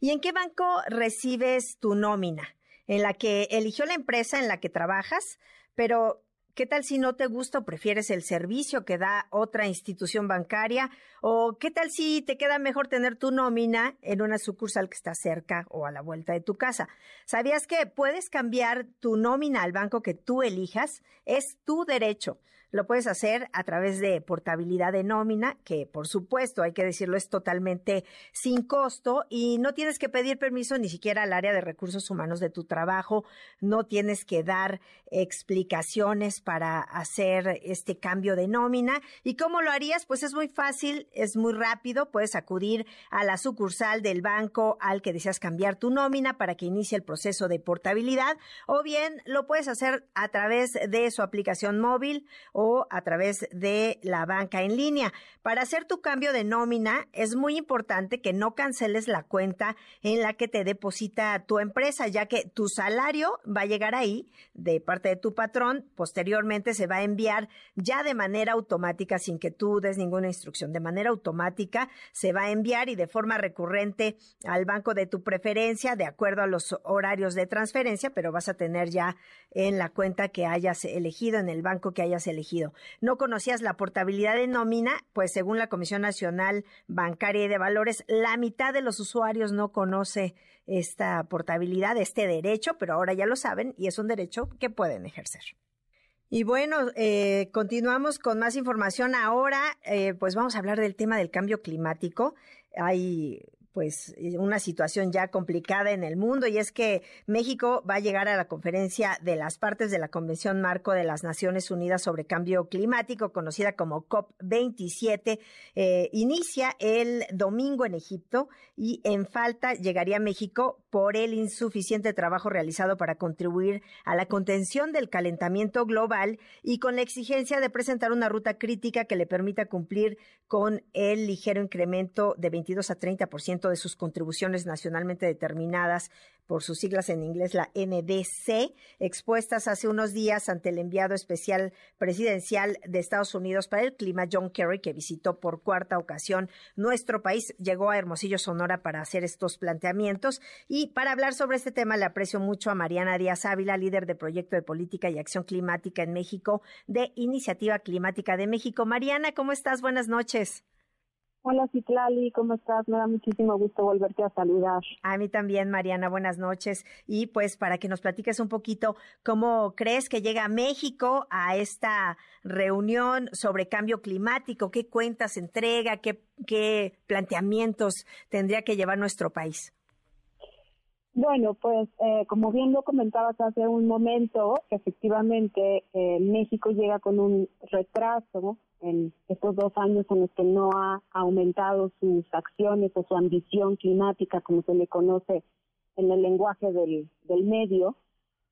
¿Y en qué banco recibes tu nómina? ¿En la que eligió la empresa en la que trabajas? Pero, ¿qué tal si no te gusta o prefieres el servicio que da otra institución bancaria? ¿O qué tal si te queda mejor tener tu nómina en una sucursal que está cerca o a la vuelta de tu casa? ¿Sabías que puedes cambiar tu nómina al banco que tú elijas? Es tu derecho. Lo puedes hacer a través de portabilidad de nómina, que por supuesto, hay que decirlo, es totalmente sin costo y no tienes que pedir permiso ni siquiera al área de recursos humanos de tu trabajo, no tienes que dar explicaciones para hacer este cambio de nómina. ¿Y cómo lo harías? Pues es muy fácil, es muy rápido, puedes acudir a la sucursal del banco al que deseas cambiar tu nómina para que inicie el proceso de portabilidad o bien lo puedes hacer a través de su aplicación móvil o a través de la banca en línea. Para hacer tu cambio de nómina es muy importante que no canceles la cuenta en la que te deposita tu empresa, ya que tu salario va a llegar ahí de parte de tu patrón, posteriormente se va a enviar ya de manera automática sin que tú des ninguna instrucción, de manera automática se va a enviar y de forma recurrente al banco de tu preferencia de acuerdo a los horarios de transferencia, pero vas a tener ya en la cuenta que hayas elegido, en el banco que hayas elegido ¿No conocías la portabilidad de nómina? Pues según la Comisión Nacional Bancaria y de Valores, la mitad de los usuarios no conoce esta portabilidad, este derecho, pero ahora ya lo saben y es un derecho que pueden ejercer. Y bueno, eh, continuamos con más información. Ahora, eh, pues vamos a hablar del tema del cambio climático. Hay pues eh, una situación ya complicada en el mundo y es que México va a llegar a la conferencia de las partes de la Convención Marco de las Naciones Unidas sobre Cambio Climático, conocida como COP27. Eh, inicia el domingo en Egipto y en falta llegaría México por el insuficiente trabajo realizado para contribuir a la contención del calentamiento global y con la exigencia de presentar una ruta crítica que le permita cumplir con el ligero incremento de 22 a 30% de sus contribuciones nacionalmente determinadas por sus siglas en inglés, la NDC, expuestas hace unos días ante el enviado especial presidencial de Estados Unidos para el clima, John Kerry, que visitó por cuarta ocasión nuestro país, llegó a Hermosillo, Sonora, para hacer estos planteamientos. Y para hablar sobre este tema, le aprecio mucho a Mariana Díaz Ávila, líder de Proyecto de Política y Acción Climática en México, de Iniciativa Climática de México. Mariana, ¿cómo estás? Buenas noches. Hola Citlali, ¿cómo estás? Me da muchísimo gusto volverte a saludar. A mí también, Mariana, buenas noches. Y pues para que nos platiques un poquito, ¿cómo crees que llega México a esta reunión sobre cambio climático? ¿Qué cuentas entrega? ¿Qué, qué planteamientos tendría que llevar nuestro país? Bueno, pues eh, como bien lo comentabas hace un momento, efectivamente eh, México llega con un retraso en estos dos años en los que no ha aumentado sus acciones o su ambición climática, como se le conoce en el lenguaje del, del medio,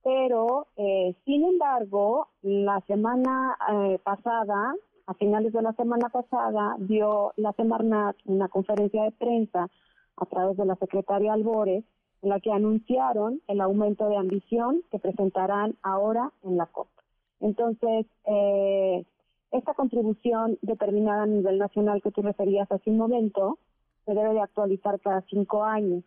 Pero, eh, sin embargo, la semana eh, pasada, a finales de la semana pasada, dio la Semarnat una conferencia de prensa a través de la secretaria Albores, en la que anunciaron el aumento de ambición que presentarán ahora en la COP. Entonces, eh, esta contribución determinada a nivel nacional que tú referías hace un momento se debe de actualizar cada cinco años.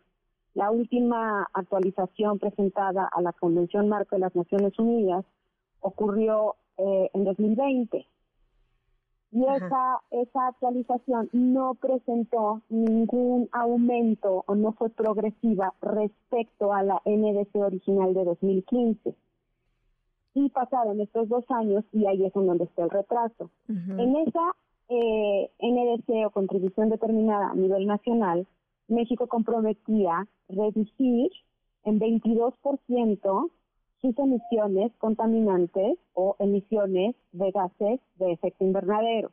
La última actualización presentada a la Convención Marco de las Naciones Unidas ocurrió eh, en 2020 y esa, esa actualización no presentó ningún aumento o no fue progresiva respecto a la NDC original de 2015. Y pasaron estos dos años y ahí es en donde está el retraso. En esa eh, NDC o contribución determinada a nivel nacional, México comprometía reducir en 22% sus emisiones contaminantes o emisiones de gases de efecto invernadero.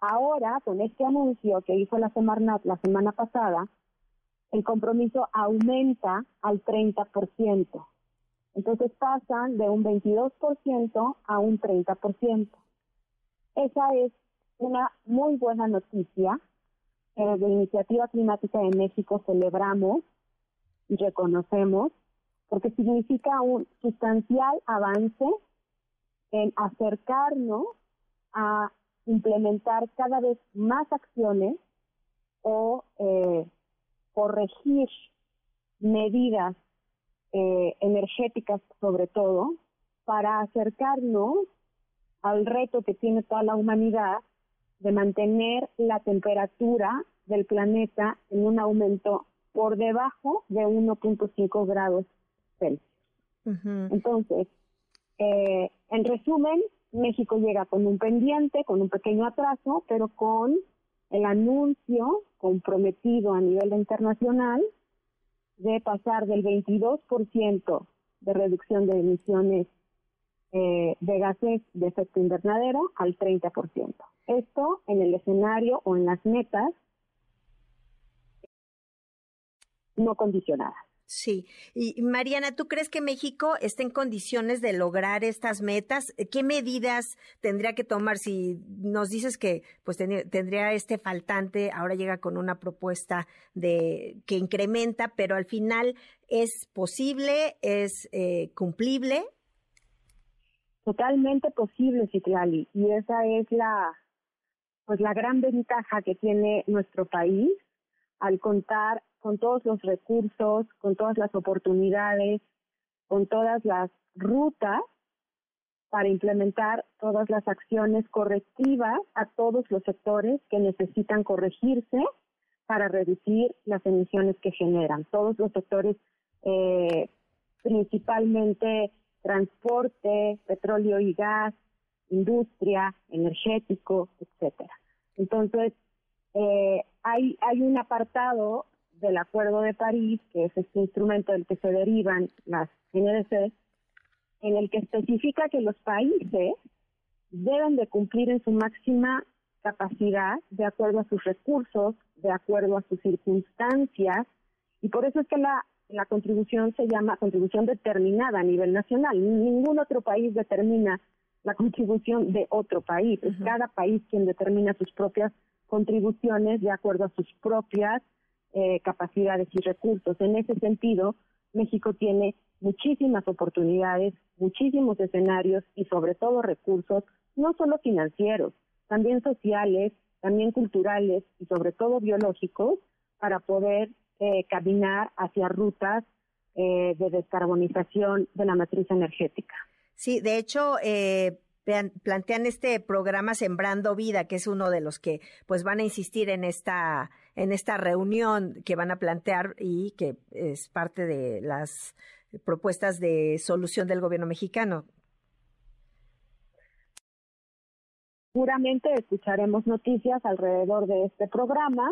Ahora, con este anuncio que hizo la Semarnat la semana pasada, el compromiso aumenta al 30%. Entonces pasan de un 22% a un 30%. Esa es una muy buena noticia. Desde la Iniciativa Climática de México celebramos y reconocemos porque significa un sustancial avance en acercarnos a implementar cada vez más acciones o eh, corregir medidas eh, energéticas sobre todo para acercarnos al reto que tiene toda la humanidad de mantener la temperatura del planeta en un aumento por debajo de 1.5 grados entonces, eh, en resumen, México llega con un pendiente, con un pequeño atraso, pero con el anuncio comprometido a nivel internacional de pasar del 22% de reducción de emisiones eh, de gases de efecto invernadero al 30%. Esto en el escenario o en las metas no condicionadas. Sí. Y Mariana, ¿tú crees que México está en condiciones de lograr estas metas? ¿Qué medidas tendría que tomar? Si nos dices que pues tendría este faltante, ahora llega con una propuesta de que incrementa, pero al final es posible, es eh, cumplible. Totalmente posible, Citlali, y esa es la pues la gran ventaja que tiene nuestro país al contar con todos los recursos, con todas las oportunidades, con todas las rutas para implementar todas las acciones correctivas a todos los sectores que necesitan corregirse para reducir las emisiones que generan. Todos los sectores, eh, principalmente transporte, petróleo y gas, industria, energético, etcétera. Entonces, eh, hay, hay un apartado del Acuerdo de París, que es este instrumento del que se derivan las NDC, en el que especifica que los países deben de cumplir en su máxima capacidad de acuerdo a sus recursos, de acuerdo a sus circunstancias, y por eso es que la, la contribución se llama contribución determinada a nivel nacional. Ningún otro país determina la contribución de otro país. Es cada país quien determina sus propias contribuciones de acuerdo a sus propias eh, capacidades y recursos. En ese sentido, México tiene muchísimas oportunidades, muchísimos escenarios y sobre todo recursos, no solo financieros, también sociales, también culturales y sobre todo biológicos, para poder eh, caminar hacia rutas eh, de descarbonización de la matriz energética. Sí, de hecho, eh, plantean este programa Sembrando Vida, que es uno de los que pues van a insistir en esta en esta reunión que van a plantear y que es parte de las propuestas de solución del gobierno mexicano. Seguramente escucharemos noticias alrededor de este programa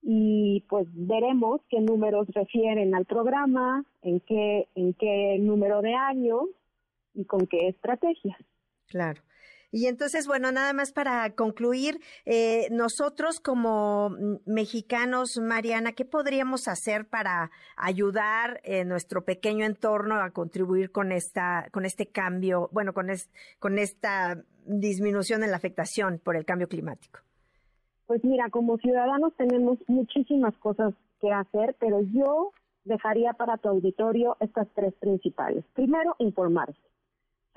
y pues veremos qué números refieren al programa, en qué en qué número de años y con qué estrategias. Claro. Y entonces, bueno, nada más para concluir, eh, nosotros como mexicanos, Mariana, ¿qué podríamos hacer para ayudar en nuestro pequeño entorno a contribuir con esta, con este cambio, bueno, con, con esta disminución en la afectación por el cambio climático? Pues mira, como ciudadanos tenemos muchísimas cosas que hacer, pero yo dejaría para tu auditorio estas tres principales. Primero, informarse.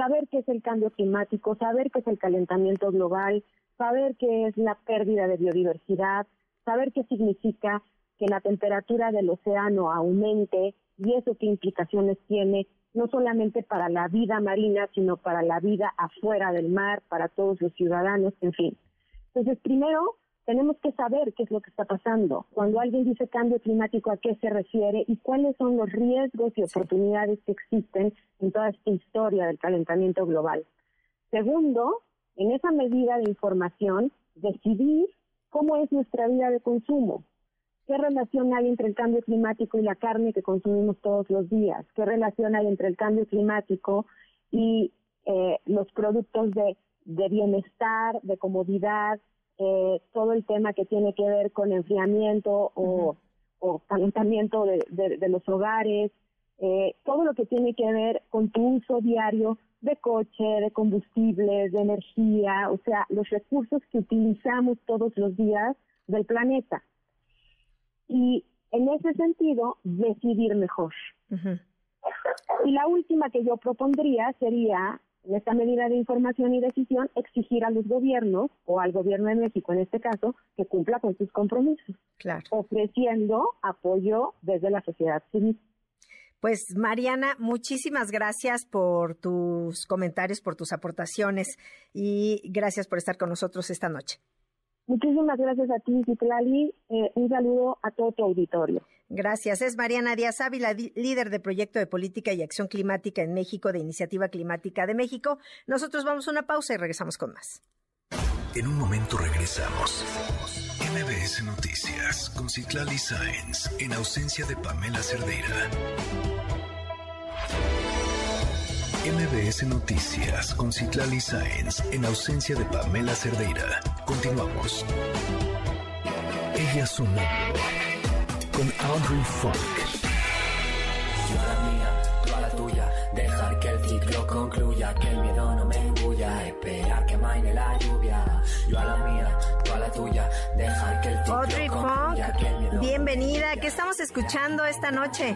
Saber qué es el cambio climático, saber qué es el calentamiento global, saber qué es la pérdida de biodiversidad, saber qué significa que la temperatura del océano aumente y eso qué implicaciones tiene no solamente para la vida marina, sino para la vida afuera del mar, para todos los ciudadanos, en fin. Entonces, primero, tenemos que saber qué es lo que está pasando. Cuando alguien dice cambio climático, ¿a qué se refiere? Y cuáles son los riesgos y oportunidades que existen en toda esta historia del calentamiento global. Segundo, en esa medida de información, decidir cómo es nuestra vida de consumo. ¿Qué relación hay entre el cambio climático y la carne que consumimos todos los días? ¿Qué relación hay entre el cambio climático y eh, los productos de bienestar, de comodidad, eh, todo el tema que tiene que ver con enfriamiento o, calentamiento de, los hogares, eh, todo lo que tiene que ver con tu uso diario de coche, de combustibles, de energía, o sea, los recursos que utilizamos todos los días del planeta. Y en ese sentido, decidir mejor. Y la última que yo propondría sería en esta medida de información y decisión, exigir a los gobiernos, o al gobierno de México en este caso, que cumpla con sus compromisos, claro. ofreciendo apoyo desde la sociedad civil. Pues Mariana, muchísimas gracias por tus comentarios, por tus aportaciones y gracias por estar con nosotros esta noche. Muchísimas gracias a ti, Citlali. Eh, un saludo a todo tu auditorio. Gracias. Es Mariana Díaz Ávila, líder de Proyecto de Política y Acción Climática en México de Iniciativa Climática de México. Nosotros vamos a una pausa y regresamos con más. En un momento regresamos. MBS Noticias con Citlali Sáenz en ausencia de Pamela Cerdeira. MBS Noticias con Citlali Sáenz en ausencia de Pamela Cerdeira. Continuamos. Ella sonó con Audrey Funk. Yo la mía, tú a la tuya. Dejar que el ciclo concluya, que el miedo no me engulla. Esperar que amaine la lluvia. Yo a la mía, tú a la tuya. Dejar que el ciclo Audrey concluya, Funk, bienvenida. ¿Qué estamos escuchando esta noche?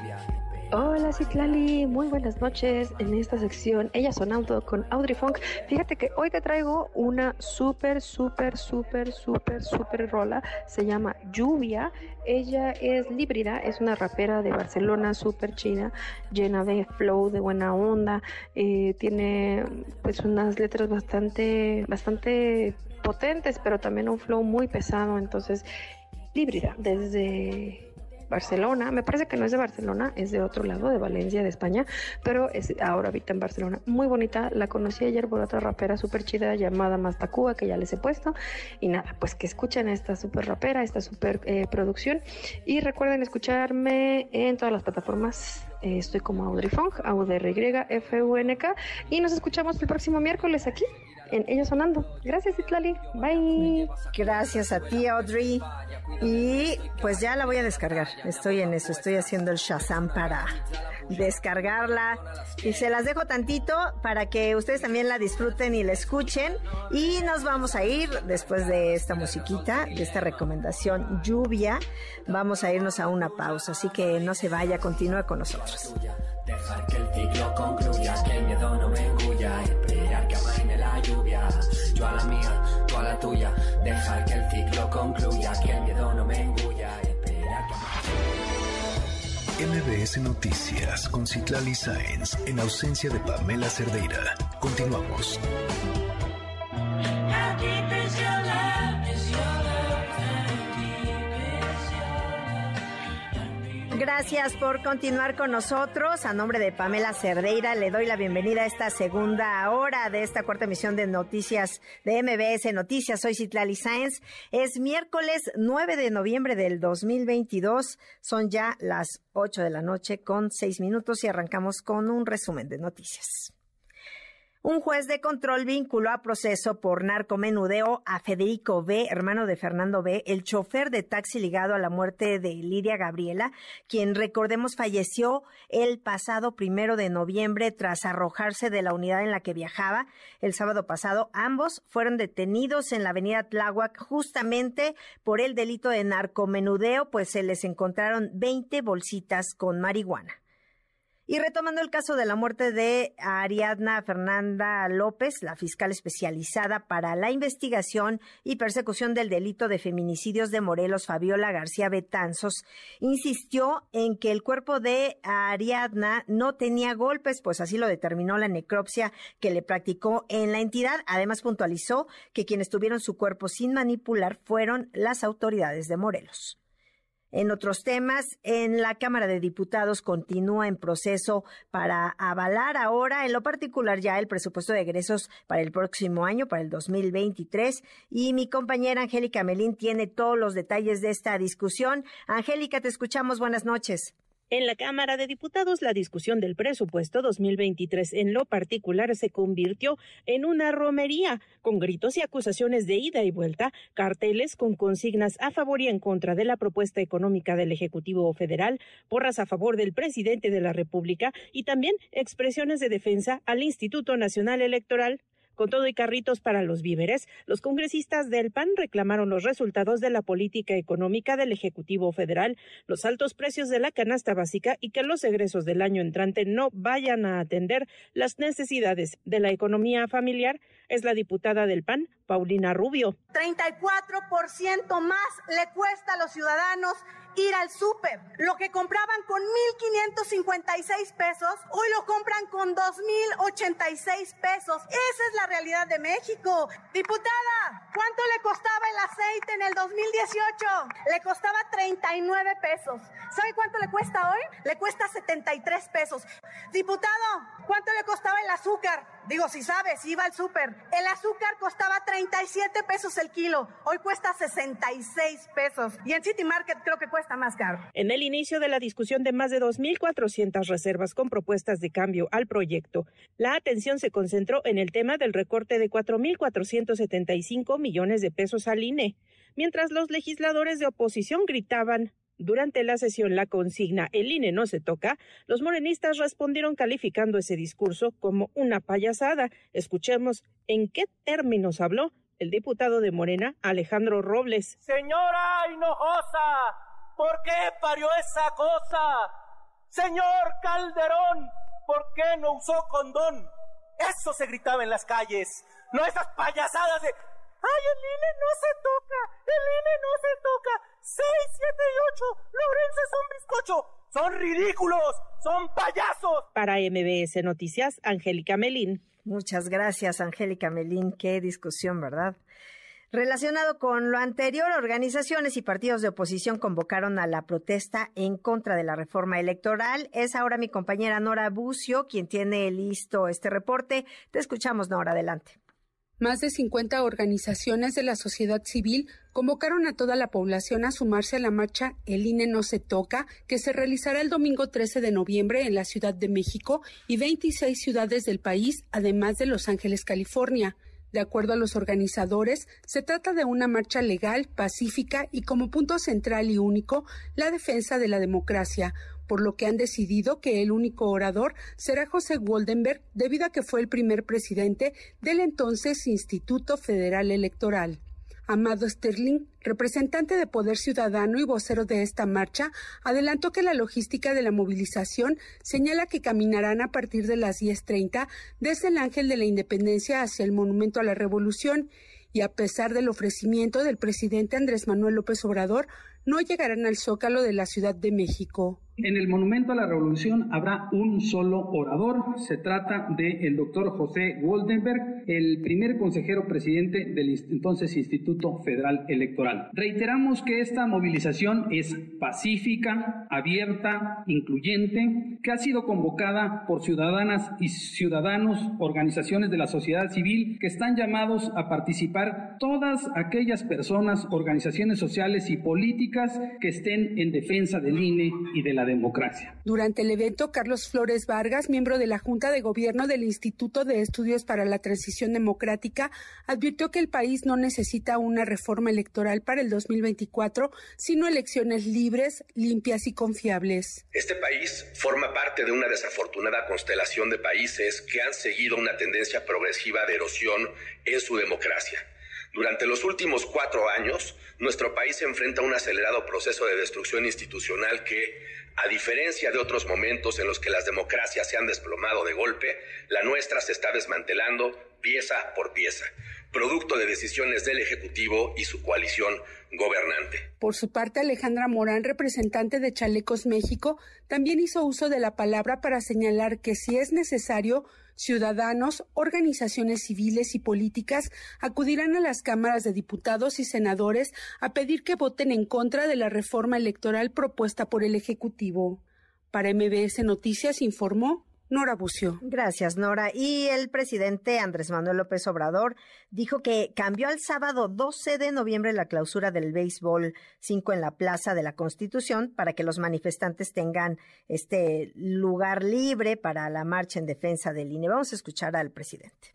Hola Citlali, muy buenas noches en esta sección Ella Sonando con Audrey Funk. Fíjate que hoy te traigo una súper, súper, súper, súper, súper rola. Se llama Lluvia. Ella es líbrida, es una rapera de Barcelona, súper chida, llena de flow, de buena onda. Eh, tiene pues unas letras bastante, bastante potentes, pero también un flow muy pesado. Entonces, líbrida, desde Barcelona, me parece que no es de Barcelona, es de otro lado, de Valencia, de España, pero es, ahora habita en Barcelona. Muy bonita, la conocí ayer por otra rapera súper chida llamada Mastacúa, que ya les he puesto. Y nada, pues que escuchen esta súper rapera, esta súper eh, producción. Y recuerden escucharme en todas las plataformas. Eh, estoy como Audrey Funk, A-U-D-R-Y-F-U-N-K. Y nos escuchamos el próximo miércoles aquí en Ellos Sonando. Gracias, Itlali. Bye. Gracias a ti, Audrey. Y pues ya la voy a descargar. Estoy en eso, estoy haciendo el Shazam para descargarla. Y se las dejo tantito para que ustedes también la disfruten y la escuchen. Y nos vamos a ir después de esta musiquita, de esta recomendación lluvia. Vamos a irnos a una pausa. Así que no se vaya, continúa con nosotros. Dejar que el ciclo concluya, que el miedo no me Yo a la mía, tú a la tuya. Dejar que el ciclo concluya, que el miedo no me engulla, esperar que MBS Noticias con Citlali Sáenz en ausencia de Pamela Cerdeira. Continuamos. Gracias por continuar con nosotros. A nombre de Pamela Cerdeira, le doy la bienvenida a esta segunda hora de esta cuarta emisión de noticias de MBS Noticias. Soy Citlali Sáenz. Es miércoles 9 de noviembre del 2022. Son ya las 8 de la noche con 6 minutos y arrancamos con un resumen de noticias. Un juez de control vinculó a proceso por narcomenudeo a Federico B., hermano de Fernando B., el chofer de taxi ligado a la muerte de Lidia Gabriela, quien recordemos falleció el pasado primero de noviembre tras arrojarse de la unidad en la que viajaba. El sábado pasado ambos fueron detenidos en la avenida Tláhuac justamente por el delito de narcomenudeo, pues se les encontraron 20 bolsitas con marihuana. Y retomando el caso de la muerte de Ariadna Fernanda López, la fiscal especializada para la investigación y persecución del delito de feminicidios de Morelos, Fabiola García Betanzos, insistió en que el cuerpo de Ariadna no tenía golpes, pues así lo determinó la necropsia que le practicó en la entidad. Además, puntualizó que quienes tuvieron su cuerpo sin manipular fueron las autoridades de Morelos. En otros temas, en la Cámara de Diputados continúa en proceso para avalar ahora, en lo particular ya el presupuesto de egresos para el próximo año, para el 2023. Y mi compañera Angélica Melín tiene todos los detalles de esta discusión. Angélica, te escuchamos. Buenas noches. En la Cámara de Diputados, la discusión del presupuesto 2023 en lo particular se convirtió en una romería, con gritos y acusaciones de ida y vuelta, carteles con consignas a favor y en contra de la propuesta económica del Ejecutivo Federal, porras a favor del presidente de la República y también expresiones de defensa al Instituto Nacional Electoral. Con todo y carritos para los víveres, los congresistas del PAN reclamaron los resultados de la política económica del Ejecutivo Federal, los altos precios de la canasta básica y que los egresos del año entrante no vayan a atender las necesidades de la economía familiar. Es la diputada del PAN, Paulina Rubio. 34% más le cuesta a los ciudadanos ir al súper. Lo que compraban con 1.556 pesos, hoy lo compran con 2.086 pesos. Esa es la realidad de México. Diputada, ¿cuánto le costaba el aceite en el 2018? Le costaba 39 pesos. ¿Sabe cuánto le cuesta hoy? Le cuesta 73 pesos. Diputado, ¿cuánto le costaba el azúcar? Digo, si sabes, iba al súper. El azúcar costaba 37 pesos el kilo. Hoy cuesta 66 pesos. Y en City Market creo que cuesta más caro. En el inicio de la discusión de más de 2.400 reservas con propuestas de cambio al proyecto, la atención se concentró en el tema del recorte de 4.475 millones de pesos al INE, mientras los legisladores de oposición gritaban durante la sesión la consigna El INE no se toca, los morenistas respondieron calificando ese discurso como una payasada. Escuchemos en qué términos habló el diputado de Morena, Alejandro Robles. Señora Hinojosa, ¿por qué parió esa cosa? Señor Calderón, ¿por qué no usó condón? Eso se gritaba en las calles, no esas payasadas de ¡Ay, el INE no se toca! ¡El INE no se toca! ¡Seis, siete y ocho! ¡Lorenzo es un bizcocho! ¡Son ridículos! ¡Son payasos! Para MBS Noticias, Angélica Melín. Muchas gracias, Angélica Melín. Qué discusión, ¿verdad? Relacionado con lo anterior, organizaciones y partidos de oposición convocaron a la protesta en contra de la reforma electoral. Es ahora mi compañera Nora Bucio quien tiene listo este reporte. Te escuchamos, Nora, adelante. Más de 50 organizaciones de la sociedad civil convocaron a toda la población a sumarse a la marcha El INE no se toca, que se realizará el domingo 13 de noviembre en la Ciudad de México y 26 ciudades del país, además de Los Ángeles, California. De acuerdo a los organizadores, se trata de una marcha legal, pacífica y como punto central y único la defensa de la democracia, por lo que han decidido que el único orador será José Goldenberg, debido a que fue el primer presidente del entonces Instituto Federal Electoral. Amado Sterling, representante de Poder Ciudadano y vocero de esta marcha, adelantó que la logística de la movilización señala que caminarán a partir de las 10.30 desde el Ángel de la Independencia hacia el Monumento a la Revolución y a pesar del ofrecimiento del presidente Andrés Manuel López Obrador, no llegarán al Zócalo de la Ciudad de México. En el Monumento a la Revolución habrá un solo orador. Se trata del doctor José Goldenberg, el primer consejero presidente del entonces Instituto Federal Electoral. Reiteramos que esta movilización es pacífica, abierta, incluyente, que ha sido convocada por ciudadanas y ciudadanos, organizaciones de la sociedad civil que están llamados a participar todas aquellas personas, organizaciones sociales y políticas que estén en defensa del INE y de la la democracia. Durante el evento, Carlos Flores Vargas, miembro de la Junta de Gobierno del Instituto de Estudios para la Transición Democrática, advirtió que el país no necesita una reforma electoral para el 2024, sino elecciones libres, limpias y confiables. Este país forma parte de una desafortunada constelación de países que han seguido una tendencia progresiva de erosión en su democracia. Durante los últimos cuatro años, nuestro país se enfrenta a un acelerado proceso de destrucción institucional que, a diferencia de otros momentos en los que las democracias se han desplomado de golpe, la nuestra se está desmantelando pieza por pieza, producto de decisiones del Ejecutivo y su coalición gobernante. Por su parte, Alejandra Morán, representante de Chalecos México, también hizo uso de la palabra para señalar que si es necesario, ciudadanos, organizaciones civiles y políticas acudirán a las cámaras de diputados y senadores a pedir que voten en contra de la reforma electoral propuesta por el Ejecutivo. Para MBS Noticias informó Nora Bucio. Gracias, Nora. Y el presidente Andrés Manuel López Obrador dijo que cambió al sábado 12 de noviembre la clausura del béisbol 5 en la Plaza de la Constitución para que los manifestantes tengan este lugar libre para la marcha en defensa del INE. Vamos a escuchar al presidente.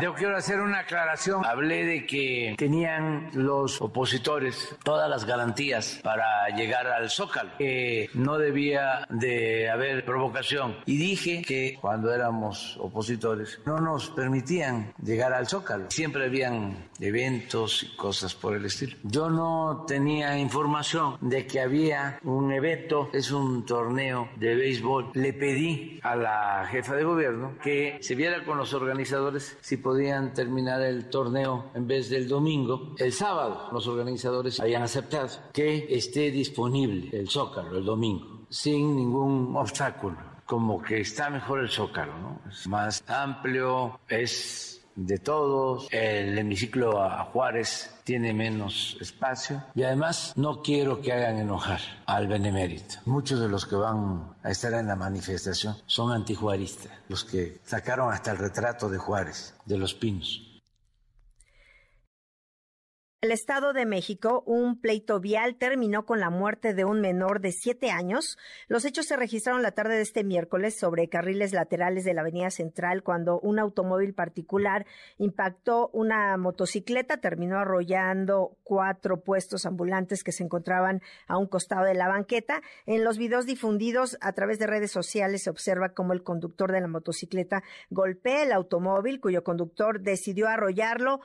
Yo quiero hacer una aclaración. Hablé de que tenían los opositores todas las garantías para llegar al Zócalo, que no debía de haber provocación. Y dije que cuando éramos opositores no nos permitían llegar al Zócalo. Siempre habían eventos y cosas por el estilo. Yo no tenía información de que había un evento, es un torneo de béisbol. Le pedí a la jefa de gobierno que se viera con los organizadores si podían terminar el torneo en vez del domingo, el sábado. Los organizadores habían aceptado que esté disponible el Zócalo el domingo, sin ningún obstáculo. Como que está mejor el Zócalo. Es más amplio, es de todos, el hemiciclo a Juárez tiene menos espacio y además no quiero que hagan enojar al benemérito. Muchos de los que van a estar en la manifestación son antijuaristas, los que sacaron hasta el retrato de Juárez, de los pinos. El Estado de México, un pleito vial terminó con la muerte de un menor de siete años. Los hechos se registraron la tarde de este miércoles sobre carriles laterales de la Avenida Central cuando un automóvil particular impactó una motocicleta, terminó arrollando cuatro puestos ambulantes que se encontraban a un costado de la banqueta. En los videos difundidos a través de redes sociales se observa cómo el conductor de la motocicleta golpea el automóvil cuyo conductor decidió arrollarlo,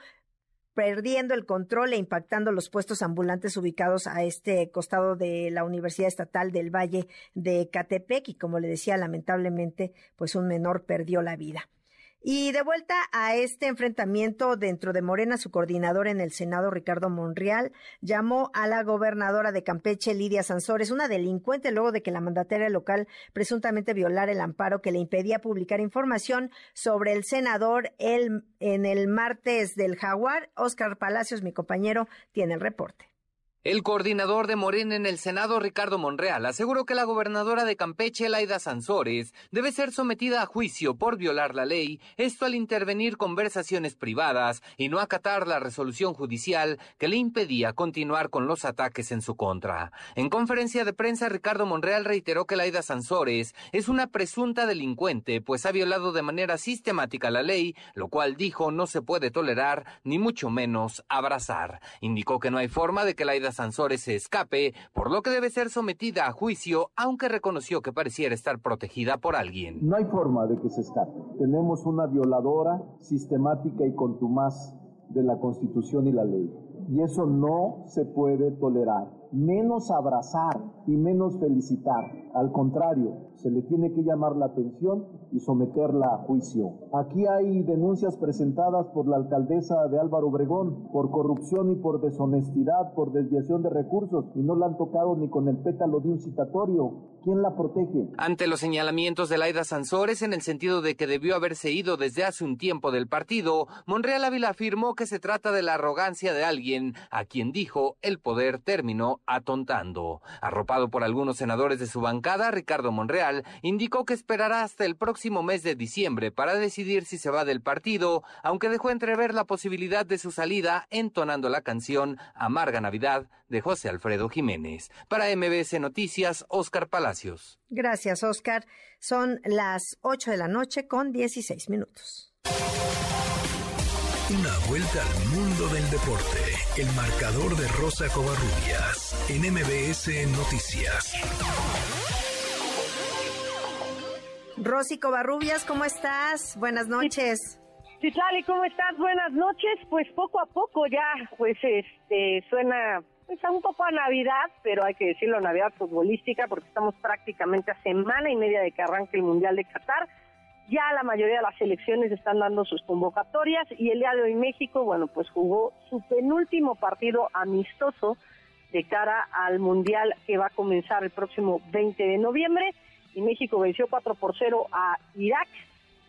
perdiendo el control e impactando los puestos ambulantes ubicados a este costado de la Universidad Estatal del Valle de Catepec y como le decía, lamentablemente, pues un menor perdió la vida. Y de vuelta a este enfrentamiento dentro de Morena, su coordinador en el Senado, Ricardo Monreal, llamó a la gobernadora de Campeche, Lidia Sansores, una delincuente luego de que la mandataria local presuntamente violara el amparo que le impedía publicar información sobre el senador el, en el martes del Jaguar. Oscar Palacios, mi compañero, tiene el reporte. El coordinador de Morena en el Senado, Ricardo Monreal, aseguró que la gobernadora de Campeche, Laida Sansores, debe ser sometida a juicio por violar la ley, esto al intervenir conversaciones privadas y no acatar la resolución judicial que le impedía continuar con los ataques en su contra. En conferencia de prensa, Ricardo Monreal reiteró que Laida Sansores es una presunta delincuente, pues ha violado de manera sistemática la ley, lo cual dijo no se puede tolerar, ni mucho menos abrazar. Indicó que no hay forma de que Laida Sansores se escape, por lo que debe ser sometida a juicio, aunque reconoció que pareciera estar protegida por alguien. No hay forma de que se escape. Tenemos una violadora sistemática y contumaz de la Constitución y la ley. Y eso no se puede tolerar. Menos abrazar y menos felicitar. Al contrario, se le tiene que llamar la atención y someterla a juicio. Aquí hay denuncias presentadas por la alcaldesa de Álvaro Obregón por corrupción y por deshonestidad, por desviación de recursos y no la han tocado ni con el pétalo de un citatorio. ¿Quién la protege? Ante los señalamientos de Laida Sansores en el sentido de que debió haberse ido desde hace un tiempo del partido, Monreal Ávila afirmó que se trata de la arrogancia de alguien a quien dijo el poder terminó atontando. Arropado por algunos senadores de su bancada, Ricardo Monreal indicó que esperará hasta el próximo mes de diciembre para decidir si se va del partido, aunque dejó entrever la posibilidad de su salida entonando la canción Amarga Navidad de José Alfredo Jiménez. Para MBS Noticias, Oscar Palacio. Gracias, Oscar. Son las 8 de la noche con 16 minutos. Una vuelta al mundo del deporte. El marcador de Rosa Covarrubias en MBS Noticias. Rosy Covarrubias, ¿cómo estás? Buenas noches. Citlali, ¿cómo estás? Buenas noches. Pues poco a poco ya, pues este, suena pues un poco a Navidad, pero hay que decirlo Navidad futbolística porque estamos prácticamente a semana y media de que arranque el Mundial de Qatar. Ya la mayoría de las selecciones están dando sus convocatorias y el día de hoy México, bueno, pues jugó su penúltimo partido amistoso de cara al Mundial que va a comenzar el próximo 20 de noviembre. Y México venció 4 por 0 a Irak.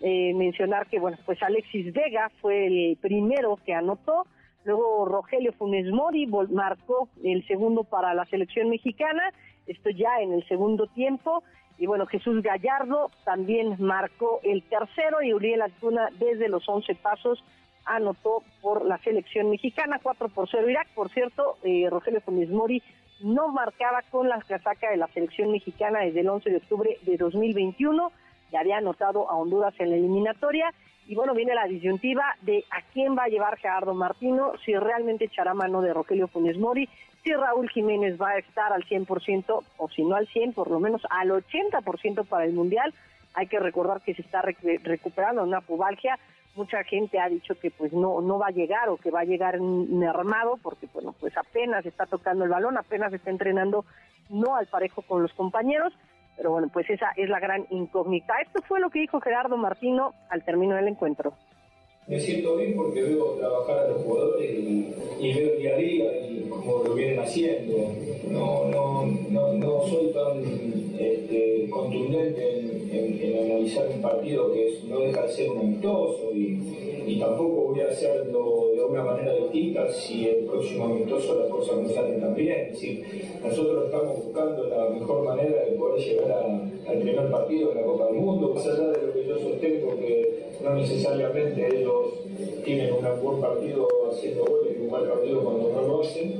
Eh, mencionar que, bueno, pues Alexis Vega fue el primero que anotó, luego Rogelio Funes Mori marcó el segundo para la selección mexicana, esto ya en el segundo tiempo, y bueno, Jesús Gallardo también marcó el tercero y Uriel Altuna desde los 11 pasos anotó por la selección mexicana, 4 por 0 Irak. Por cierto, eh, Rogelio Funes Mori no marcaba con la casaca de la selección mexicana desde el 11 de octubre de 2021. Ya había anotado a Honduras en la eliminatoria. Y bueno, viene la disyuntiva de a quién va a llevar Gerardo Martino, si realmente echará mano de Rogelio Funes Mori si Raúl Jiménez va a estar al 100% o si no al 100, por lo menos al 80% para el Mundial. Hay que recordar que se está recuperando una pubalgia. Mucha gente ha dicho que pues no no va a llegar o que va a llegar mermado porque bueno, pues apenas está tocando el balón, apenas está entrenando no al parejo con los compañeros, pero bueno, pues esa es la gran incógnita. Esto fue lo que dijo Gerardo Martino al término del encuentro me siento bien porque veo trabajar a los jugadores y, veo día a día y como lo vienen haciendo. No, no, no, no soy tan este, contundente en, analizar un partido que no deja de ser un amistoso y, tampoco voy a hacerlo de una manera distinta si el próximo amistoso las cosas no salen tan bien. Nosotros estamos buscando la mejor manera de poder llegar al primer partido de la Copa del Mundo, más allá de lo que yo sostengo que no necesariamente ellos tienen un buen partido haciendo goles y un mal partido cuando no lo hacen.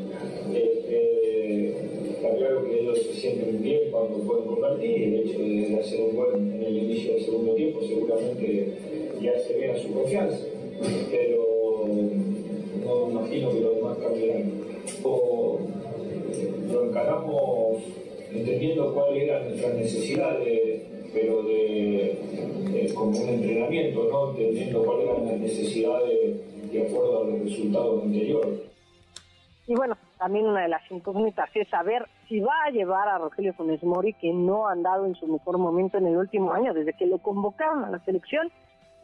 Eh, está claro que ellos se sienten bien cuando pueden convertir, el hecho de hacer un gol en el inicio del segundo tiempo seguramente ya se ve a su confianza, pero no imagino que los demás cambiarán. O lo encaramos entendiendo cuáles eran nuestras necesidades, pero de como un entrenamiento, ¿no? entendiendo cuáles eran las necesidades de acuerdo a los resultados anteriores. Y bueno, también una de las incógnitas es saber si va a llevar a Rogelio Funes Mori, que no ha andado en su mejor momento en el último año, desde que lo convocaron a la selección.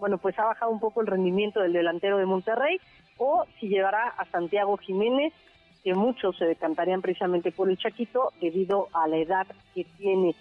Bueno, pues ha bajado un poco el rendimiento del delantero de Monterrey, o si llevará a Santiago Jiménez, que muchos se decantarían precisamente por el Chaquito debido a la edad que tiene.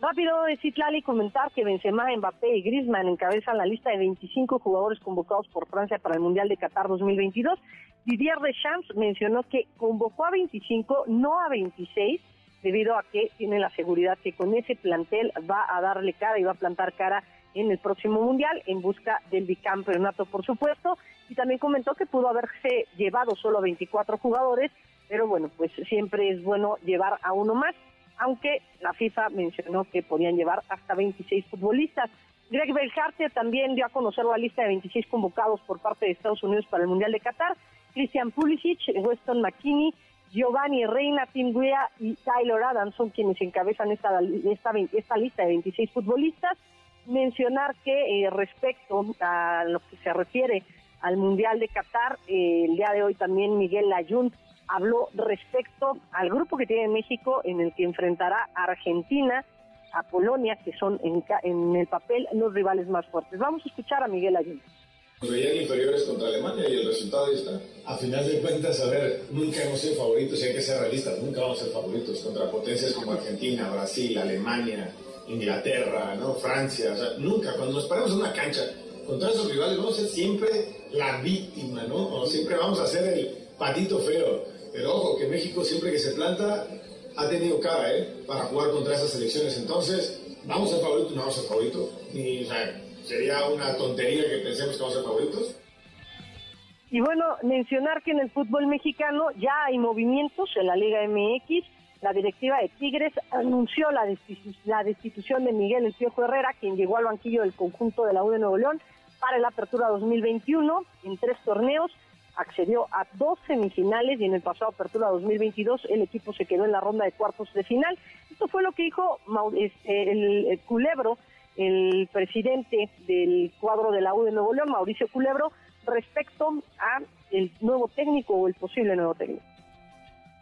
Rápido de Citlali comentar que Benzema, Mbappé y Griezmann encabezan la lista de 25 jugadores convocados por Francia para el Mundial de Qatar 2022. Didier Deschamps mencionó que convocó a 25, no a 26, debido a que tiene la seguridad que con ese plantel va a darle cara y va a plantar cara en el próximo Mundial en busca del bicampeonato, por supuesto. Y también comentó que pudo haberse llevado solo a 24 jugadores, pero bueno, pues siempre es bueno llevar a uno más aunque la FIFA mencionó que podían llevar hasta 26 futbolistas. Greg Belharte también dio a conocer la lista de 26 convocados por parte de Estados Unidos para el Mundial de Qatar. Christian Pulisic, Weston McKinney, Giovanni Reina, Tim Guia y Tyler Adams son quienes encabezan esta, esta, lista de 26 futbolistas. Mencionar que eh, respecto a lo que se refiere al Mundial de Qatar, eh, el día de hoy también Miguel Layún habló respecto al grupo que tiene México en el que enfrentará a Argentina, a Polonia, que son en, el papel los rivales más fuertes. Vamos a escuchar a Miguel Ayun. Veían inferiores contra Alemania y el resultado ahí está. A final de cuentas, a ver, nunca hemos sido favoritos y hay que ser realistas, nunca vamos a ser favoritos contra potencias como Argentina, Brasil, Alemania, Inglaterra, ¿no? Francia, o sea, nunca, cuando nos paramos en una cancha contra esos rivales vamos a ser siempre la víctima, ¿no? O siempre vamos a ser el patito feo. Pero ojo, que México siempre que se planta ha tenido cara, ¿eh? Para jugar contra esas selecciones. Entonces, ¿vamos a ser favoritos? No vamos a ser favoritos. Ni, o sea, sería una tontería que pensemos que vamos a ser favoritos. Y bueno, mencionar que en el fútbol mexicano ya hay movimientos en la Liga MX. la directiva de Tigres anunció la, destitución de Miguel El Piojo Herrera, quien llegó al banquillo del conjunto de la U de Nuevo León para la apertura 2021 en tres torneos. Accedió a dos semifinales y en el pasado apertura 2022 el equipo se quedó en la ronda de cuartos de final. Esto fue lo que dijo este, el, Culebro, el presidente del cuadro de la U de Nuevo León, Mauricio Culebro, respecto a el nuevo técnico o el posible nuevo técnico.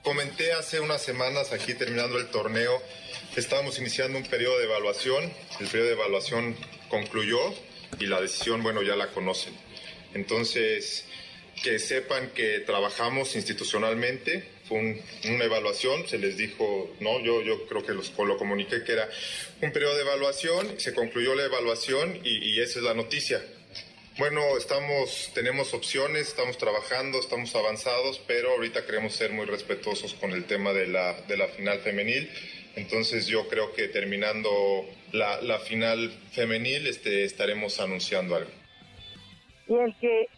Comenté hace unas semanas aquí terminando el torneo, estábamos iniciando un periodo de evaluación, el periodo de evaluación concluyó y la decisión, bueno, ya la conocen. Entonces, que sepan que trabajamos institucionalmente, fue una evaluación, se les dijo, no, yo, yo creo que los, lo comuniqué que era un periodo de evaluación, se concluyó la evaluación y, esa es la noticia. Bueno, estamos, tenemos opciones, estamos trabajando, estamos avanzados, pero ahorita queremos ser muy respetuosos con el tema de la, de la final femenil. Entonces yo creo que terminando la, la final femenil este, estaremos anunciando algo. Y el que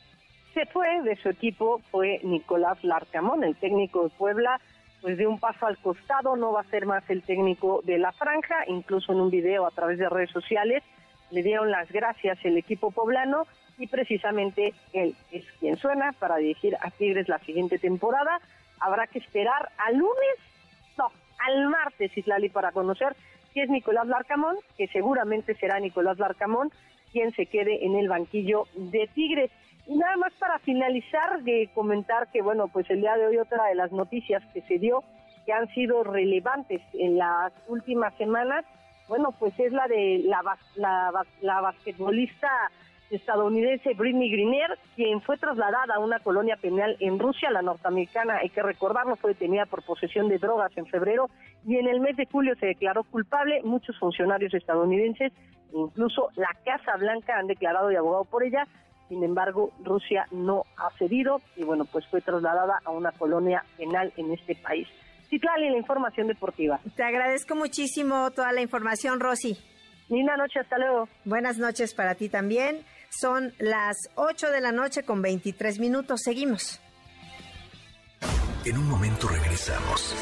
se fue de su equipo fue Nicolás Larcamón, el técnico de Puebla, pues de un paso al costado, no va a ser más el técnico de la franja, incluso en un video a través de redes sociales le dieron las gracias el equipo poblano y precisamente él es quien suena para dirigir a Tigres la siguiente temporada. Habrá que esperar al lunes, no, al martes, Islali, para conocer si es Nicolás Larcamón, que seguramente será Nicolás Larcamón quien se quede en el banquillo de Tigres. Y nada más para finalizar, de comentar que, bueno, pues el día de hoy otra de las noticias que se dio, que han sido relevantes en las últimas semanas, bueno, pues es la de la, la, la basquetbolista estadounidense Britney Griner, quien fue trasladada a una colonia penal en Rusia, la norteamericana, hay que recordarlo, fue detenida por posesión de drogas en febrero y en el mes de julio se declaró culpable. Muchos funcionarios estadounidenses, incluso la Casa Blanca, han declarado y abogado por ella. Sin embargo, Rusia no ha cedido y bueno, pues fue trasladada a una colonia penal en este país. Citlali, la información deportiva. Te agradezco muchísimo toda la información, Rosy. Linda noche, hasta luego. Buenas noches para ti también. Son las 8 de la noche con 23 minutos. Seguimos. En un momento regresamos.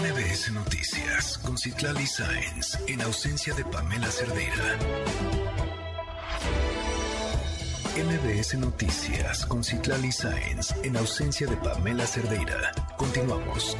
MBS Noticias con Citlali Sáenz en ausencia de Pamela Cerdeira. MBS Noticias con Citlali Sáenz en ausencia de Pamela Cerdeira. Continuamos.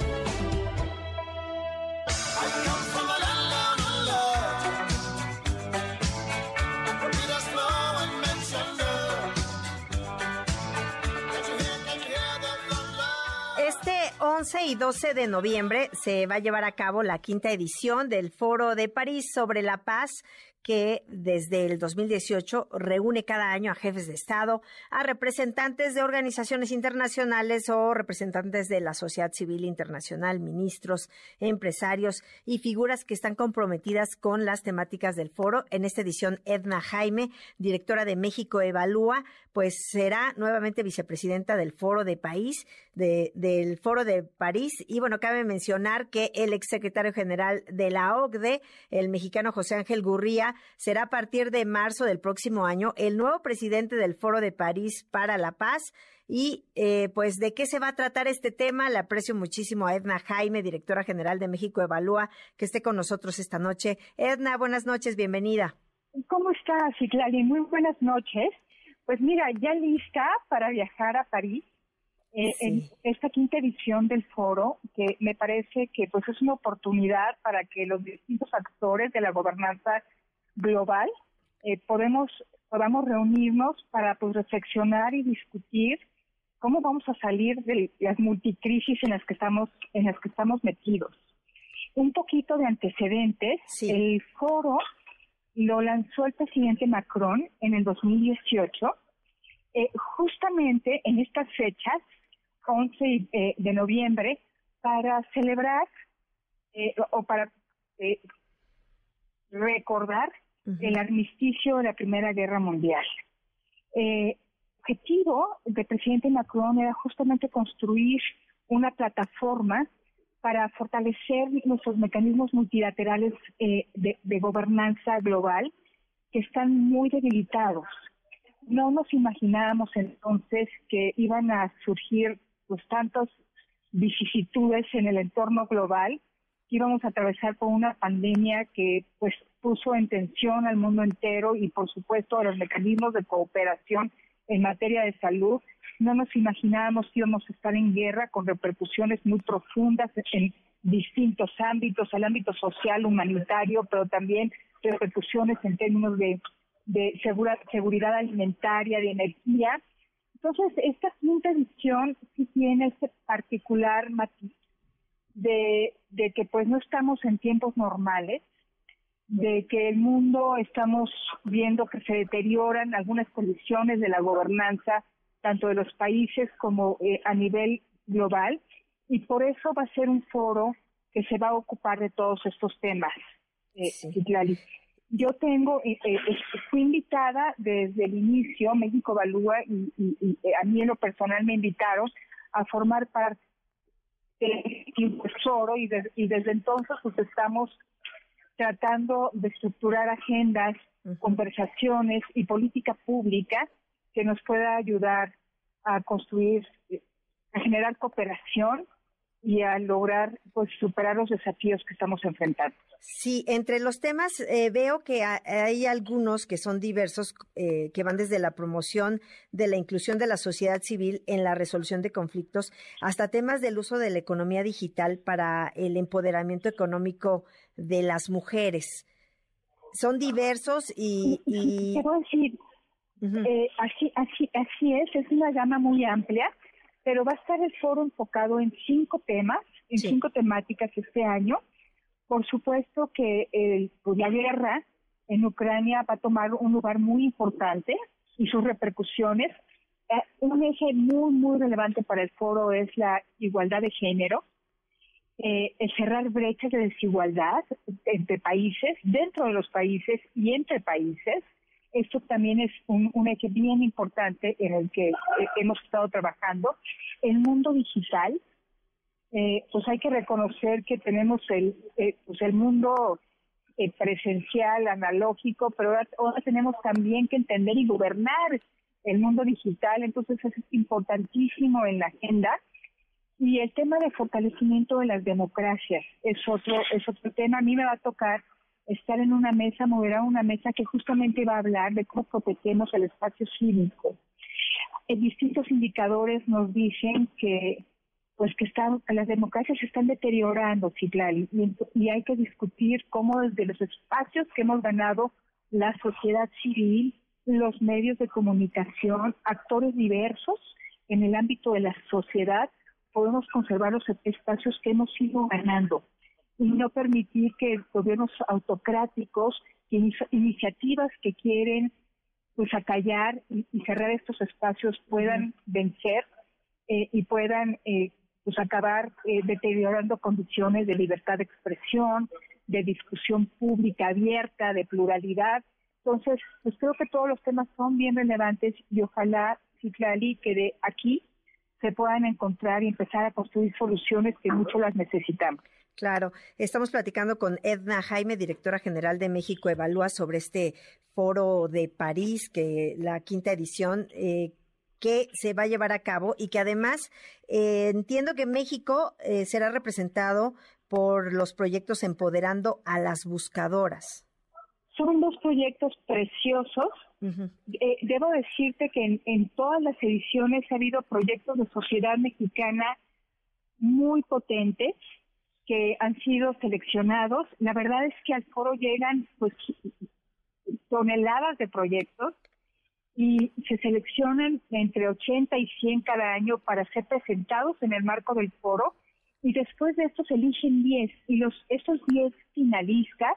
Este 11 y 12 de noviembre se va a llevar a cabo la quinta edición del Foro de París sobre la paz que desde el 2018 reúne cada año a jefes de Estado, a representantes de organizaciones internacionales o representantes de la sociedad civil internacional, ministros, empresarios y figuras que están comprometidas con las temáticas del foro. En esta edición, Edna Jaime, directora de México Evalúa, pues será nuevamente vicepresidenta del Foro de País, del Foro de París. Y bueno, cabe mencionar que el exsecretario general de la OCDE, el mexicano José Ángel Gurría, será a partir de marzo del próximo año el nuevo presidente del Foro de París para la Paz. Y eh, pues de qué se va a tratar este tema, le aprecio muchísimo a Edna Jaime, directora general de México Evalúa, que esté con nosotros esta noche. Edna, buenas noches, bienvenida. ¿Cómo estás, Citlali? Muy buenas noches. Pues mira, ya lista para viajar a París eh, en esta quinta edición del foro, que me parece que pues es una oportunidad para que los distintos actores de la gobernanza global, eh, podemos, podamos reunirnos para pues, reflexionar y discutir cómo vamos a salir de las multicrisis en las que estamos, en las que estamos metidos. Un poquito de antecedentes, el foro lo lanzó el presidente Macron en el 2018, eh, justamente en estas fechas, 11 eh, de noviembre, para celebrar o para recordar el armisticio de la Primera Guerra Mundial. Eh, objetivo del presidente Macron era justamente construir una plataforma para fortalecer nuestros mecanismos multilaterales eh, de, gobernanza global que están muy debilitados. No nos imaginábamos entonces que iban a surgir pues tantas vicisitudes en el entorno global íbamos a atravesar por una pandemia que pues puso en tensión al mundo entero y por supuesto a los mecanismos de cooperación en materia de salud. No nos imaginábamos que íbamos a estar en guerra con repercusiones muy profundas en distintos ámbitos, el ámbito social, humanitario, pero también repercusiones en términos de, de seguridad alimentaria, de energía. Entonces, esta quinta edición sí tiene ese particular matiz de, de que pues no estamos en tiempos normales, de que el mundo estamos viendo que se deterioran algunas condiciones de la gobernanza, tanto de los países como eh, a nivel global, y por eso va a ser un foro que se va a ocupar de todos estos temas. Eh, Yo tengo, eh, eh, fui invitada desde el inicio, México Evalúa, y, a mí en lo personal me invitaron a formar parte foro y, y desde entonces pues estamos tratando de estructurar agendas, conversaciones y política pública que nos pueda ayudar a construir, a generar cooperación y a lograr pues superar los desafíos que estamos enfrentando. Sí, entre los temas eh, veo que hay algunos que son diversos, eh, que van desde la promoción de la inclusión de la sociedad civil en la resolución de conflictos hasta temas del uso de la economía digital para el empoderamiento económico de las mujeres. Son diversos y... Quiero decir, eh, así, así, así es, es una gama muy amplia pero va a estar el foro enfocado en cinco temas, en cinco temáticas este año. Por supuesto que el, pues la guerra en Ucrania va a tomar un lugar muy importante y sus repercusiones. Eh, un eje muy, muy relevante para el foro es la igualdad de género, eh, el cerrar brechas de desigualdad entre países, dentro de los países y entre países, esto también es un, eje bien importante en el que eh, hemos estado trabajando. El mundo digital, eh, pues hay que reconocer que tenemos el, eh, pues el mundo presencial, analógico, pero ahora, tenemos también que entender y gobernar el mundo digital, entonces es importantísimo en la agenda. Y el tema de fortalecimiento de las democracias es otro, es otro tema. A mí me va a tocar estar en una mesa, mover a una mesa que justamente va a hablar de cómo protegemos el espacio cívico. En distintos indicadores nos dicen que pues que están, las democracias están deteriorando, Citlali, y, y hay que discutir cómo desde los espacios que hemos ganado la sociedad civil, los medios de comunicación, actores diversos en el ámbito de la sociedad, podemos conservar los espacios que hemos ido ganando y no permitir que gobiernos autocráticos, iniciativas que quieren pues acallar y, cerrar estos espacios puedan vencer eh, y puedan eh, pues acabar eh, deteriorando condiciones de libertad de expresión, de discusión pública abierta, de pluralidad. Entonces, pues creo que todos los temas son bien relevantes y ojalá, Citlali, que de aquí se puedan encontrar y empezar a construir soluciones que mucho las necesitamos. Claro, estamos platicando con Edna Jaime, directora general de México Evalúa, sobre este foro de París, que la quinta edición eh, que se va a llevar a cabo y que además eh, entiendo que México eh, será representado por los proyectos Empoderando a las Buscadoras. Son dos proyectos preciosos. debo decirte que en, en todas las ediciones ha habido proyectos de sociedad mexicana muy potentes que han sido seleccionados. La verdad es que al foro llegan pues toneladas de proyectos y se seleccionan entre 80 y 100 cada año para ser presentados en el marco del foro y después de esto se eligen 10 y los esos 10 finalistas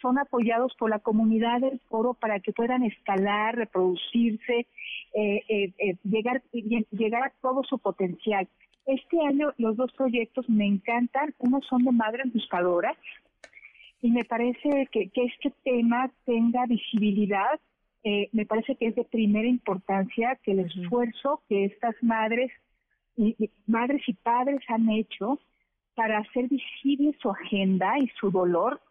son apoyados por la comunidad del foro para que puedan escalar, reproducirse, eh, eh, eh, llegar, llegar a todo su potencial. Este año los dos proyectos me encantan. Uno son de madres buscadoras y me parece que, este tema tenga visibilidad. Eh, me parece que es de primera importancia que el esfuerzo que estas madres y, madres y padres han hecho para hacer visible su agenda y su dolor,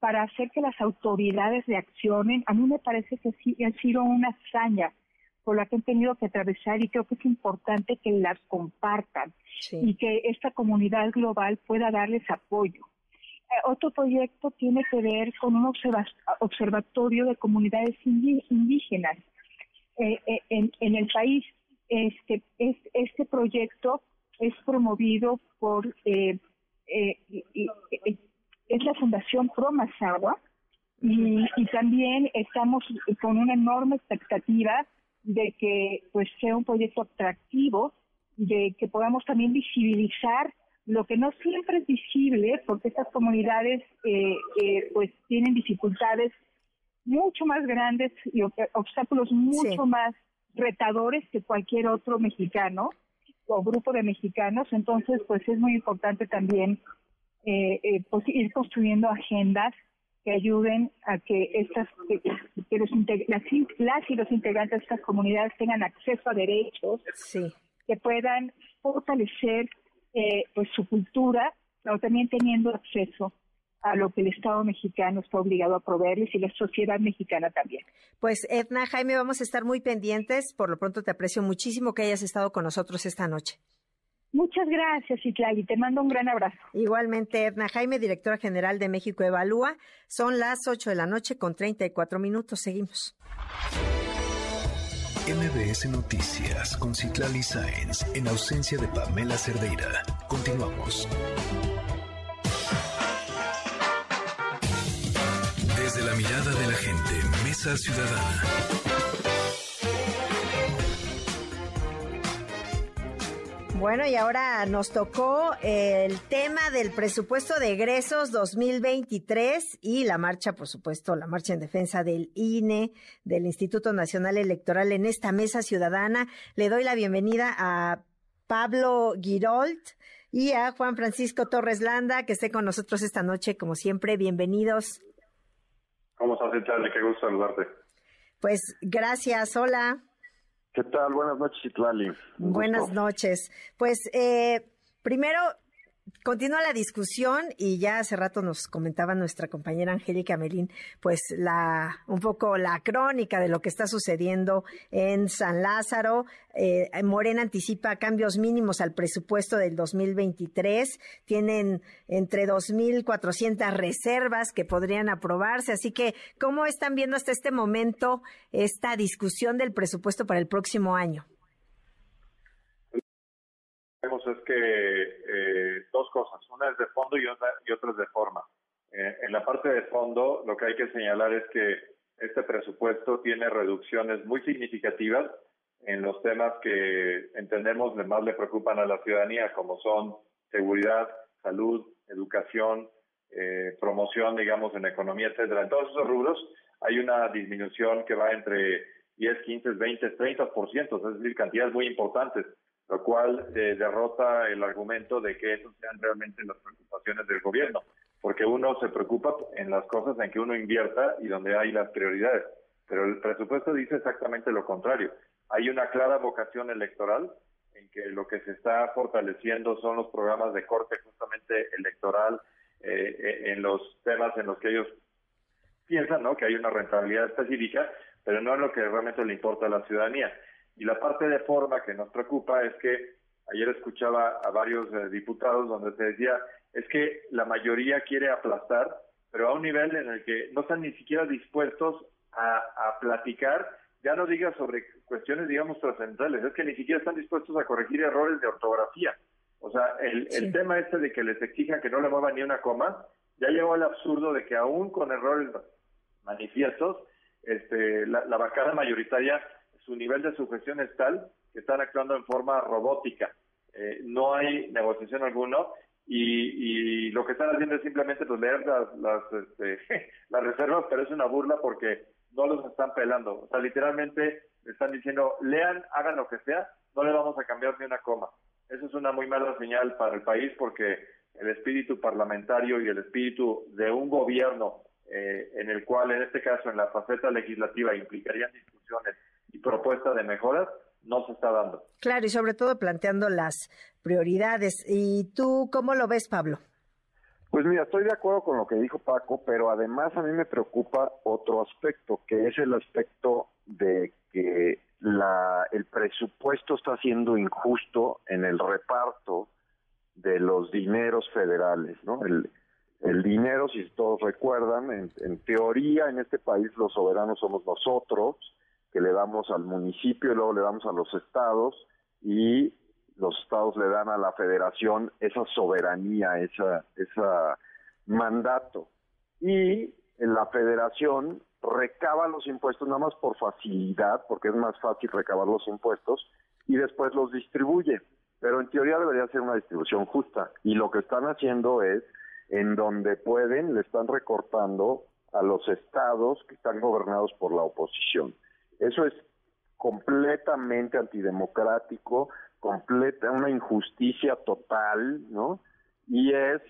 para hacer que las autoridades reaccionen. A mí me parece que sí ha sido una hazaña por la que han tenido que atravesar y creo que es importante que las compartan y que esta comunidad global pueda darles apoyo. otro proyecto tiene que ver con un observatorio de comunidades indígenas en, en el país. Este, es, este proyecto es promovido por eh, eh, es la Fundación Pro Mazagua y, y, también estamos con una enorme expectativa de que pues sea un proyecto atractivo, de que podamos también visibilizar lo que no siempre es visible, porque estas comunidades eh, eh pues tienen dificultades mucho más grandes y obstáculos mucho más retadores que cualquier otro mexicano o grupo de mexicanos. Entonces, pues es muy importante también eh, eh, pues, ir construyendo agendas que ayuden a que estas que, los las, las, y los integrantes de estas comunidades tengan acceso a derechos, que puedan fortalecer eh, pues su cultura, pero también teniendo acceso a lo que el Estado mexicano está obligado a proveerles y la sociedad mexicana también. Pues Edna, Jaime, vamos a estar muy pendientes. Por lo pronto te aprecio muchísimo que hayas estado con nosotros esta noche. Muchas gracias, Itlali. Te mando un gran abrazo. Igualmente, Edna Jaime, directora general de México Evalúa. Son las 8 de la noche con 34 minutos. Seguimos. MBS Noticias con Citlali Sáenz en ausencia de Pamela Cerdeira. Continuamos. Desde la mirada de la gente, Mesa Ciudadana. Bueno, y ahora nos tocó el tema del presupuesto de egresos 2023 y la marcha, por supuesto, la marcha en defensa del INE, del Instituto Nacional Electoral en esta mesa ciudadana. Le doy la bienvenida a Pablo Girold y a Juan Francisco Torres Landa, que esté con nosotros esta noche, como siempre. Bienvenidos. ¿Cómo estás, Charlie? Qué gusto saludarte. Pues gracias, hola. ¿Qué tal? Buenas noches, Itlali. Buenas noches. Pues eh, primero Continúa la discusión y ya hace rato nos comentaba nuestra compañera Angélica Melín, pues la un poco la crónica de lo que está sucediendo en San Lázaro. Eh, Morena anticipa cambios mínimos al presupuesto del 2023. Tienen entre 2.400 reservas que podrían aprobarse. Así que, ¿cómo están viendo hasta este momento esta discusión del presupuesto para el próximo año? Vemos es que eh, dos cosas, una es de fondo y otra, y otra es de forma. Eh, en la parte de fondo, lo que hay que señalar es que este presupuesto tiene reducciones muy significativas en los temas que entendemos más le preocupan a la ciudadanía, como son seguridad, salud, educación, eh, promoción, digamos, en economía, etcétera. En todos esos rubros hay una disminución que va entre 10, 15, 20, 30%, es decir, cantidades muy importantes lo cual eh, derrota el argumento de que esas sean realmente las preocupaciones del gobierno, porque uno se preocupa en las cosas en que uno invierta y donde hay las prioridades, pero el presupuesto dice exactamente lo contrario. Hay una clara vocación electoral en que lo que se está fortaleciendo son los programas de corte justamente electoral eh, eh, en los temas en los que ellos piensan ¿no? que hay una rentabilidad específica, pero no es lo que realmente le importa a la ciudadanía. Y la parte de forma que nos preocupa es que ayer escuchaba a varios eh, diputados donde se decía, es que la mayoría quiere aplastar, pero a un nivel en el que no están ni siquiera dispuestos a, platicar, ya no diga sobre cuestiones, digamos, trascendentales, es que ni siquiera están dispuestos a corregir errores de ortografía. O sea, el, el tema este de que les exijan que no le muevan ni una coma, ya llegó al absurdo de que aún con errores manifiestos, este, la, la bancada mayoritaria su nivel de sujeción es tal que están actuando en forma robótica. Eh, no hay negociación alguno y, lo que están haciendo es simplemente pues, leer las, las, este, las reservas, pero es una burla porque no los están pelando. O sea, literalmente están diciendo, lean, hagan lo que sea, no le vamos a cambiar ni una coma. Eso es una muy mala señal para el país porque el espíritu parlamentario y el espíritu de un gobierno eh, en el cual, en este caso, en la faceta legislativa, implicarían discusiones y propuesta de mejoras no se está dando. Claro, y sobre todo planteando las prioridades. ¿Y tú cómo lo ves, Pablo? Pues mira, estoy de acuerdo con lo que dijo Paco, pero además a mí me preocupa otro aspecto, que es el aspecto de que la, el presupuesto está siendo injusto en el reparto de los dineros federales, ¿no? El, El dinero, si todos recuerdan, en, en teoría en este país los soberanos somos nosotros, que le damos al municipio y luego le damos a los estados y los estados le dan a la federación esa soberanía, esa, esa mandato. Y la federación recaba los impuestos nada más por facilidad, porque es más fácil recabar los impuestos, y después los distribuye. Pero en teoría debería ser una distribución justa. Y lo que están haciendo es, en donde pueden, le están recortando a los estados que están gobernados por la oposición. Eso es completamente antidemocrático, completa, una injusticia total, ¿no? Y es,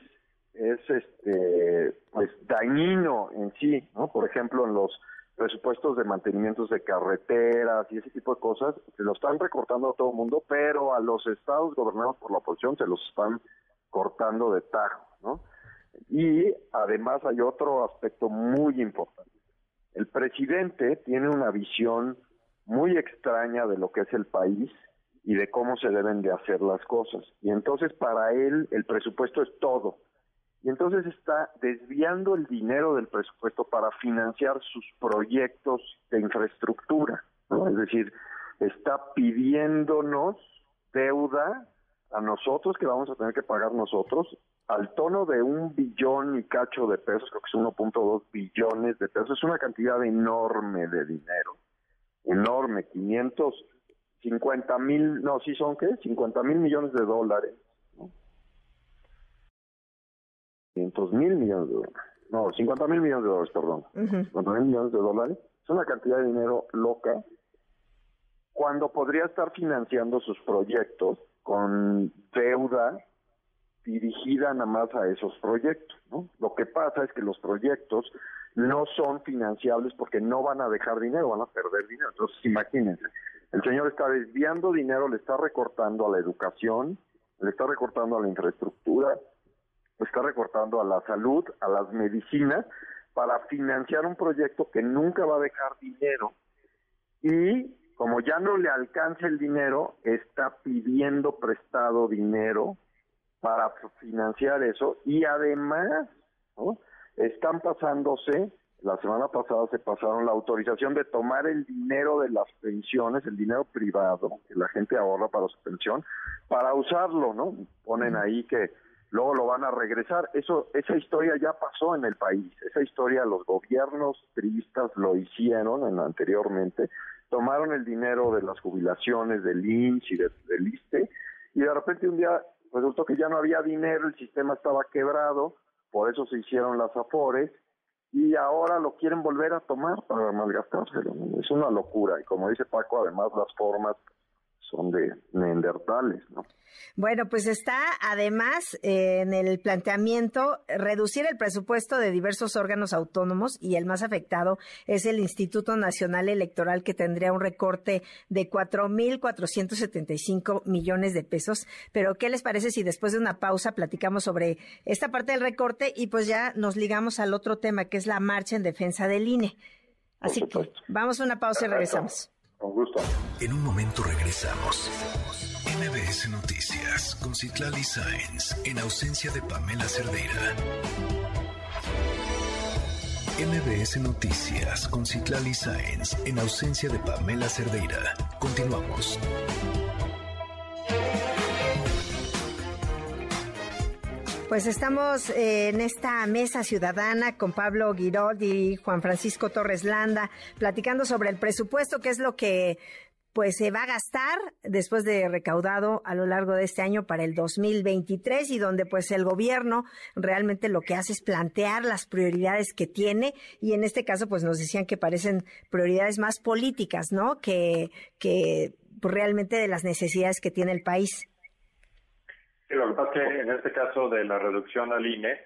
es este, pues dañino en sí, ¿no? Por ejemplo, en los presupuestos de mantenimientos de carreteras y ese tipo de cosas, se lo están recortando a todo el mundo, pero a los estados gobernados por la oposición se los están cortando de tajo, ¿no? Y además hay otro aspecto muy importante. El presidente tiene una visión muy extraña de lo que es el país y de cómo se deben de hacer las cosas. Y entonces para él el presupuesto es todo. Y entonces está desviando el dinero del presupuesto para financiar sus proyectos de infraestructura. Es decir, está pidiéndonos deuda a nosotros que vamos a tener que pagar nosotros al tono de un billón y cacho de pesos, creo que es 1.2 billones de pesos, es una cantidad enorme de dinero, enorme, 550 mil, no, sí son qué, 50 mil millones de dólares, ¿no? 500 mil millones de dólares, no, 50 mil millones de dólares, perdón, 50 mil millones de dólares, es una cantidad de dinero loca, cuando podría estar financiando sus proyectos con deuda dirigida nada más a esos proyectos. ¿no? Lo que pasa es que los proyectos no son financiables porque no van a dejar dinero, van a perder dinero. Entonces, imagínense, el señor está desviando dinero, le está recortando a la educación, le está recortando a la infraestructura, le está recortando a la salud, a las medicinas, para financiar un proyecto que nunca va a dejar dinero y como ya no le alcanza el dinero, está pidiendo prestado dinero para financiar eso y además están pasándose, la semana pasada se pasaron la autorización de tomar el dinero de las pensiones, el dinero privado que la gente ahorra para su pensión, para usarlo, ¿no? Ponen ahí que luego lo van a regresar. Eso, esa historia ya pasó en el país. Esa historia los gobiernos tristas lo hicieron en, anteriormente. Tomaron el dinero de las jubilaciones del INS y del ISTE y de repente un día resultó que ya no había dinero, el sistema estaba quebrado, por eso se hicieron las afores y ahora lo quieren volver a tomar para malgastárselo. Es una locura y como dice Paco, además las formas son de neandertales, ¿no? Bueno, pues está además eh, en el planteamiento reducir el presupuesto de diversos órganos autónomos y el más afectado es el Instituto Nacional Electoral que tendría un recorte de 4.475 millones de pesos. Pero, ¿qué les parece si después de una pausa platicamos sobre esta parte del recorte y pues ya nos ligamos al otro tema que es la marcha en defensa del INE? Así que vamos a una pausa y regresamos. Con gusto. En un momento regresamos. MBS Noticias con Citlali Sáenz en ausencia de Pamela Cerdeira. MBS Noticias con Citlali Sáenz en ausencia de Pamela Cerdeira. Continuamos. Pues estamos eh, en esta mesa ciudadana con Pablo Guirod y Juan Francisco Torres Landa, platicando sobre el presupuesto, que es lo que pues se va a gastar después de recaudado a lo largo de este año para el 2023 y donde pues el gobierno realmente lo que hace es plantear las prioridades que tiene y en este caso pues nos decían que parecen prioridades más políticas, ¿no? Que, que realmente de las necesidades que tiene el país. Sí, lo que pasa es que en este caso de la reducción al INE,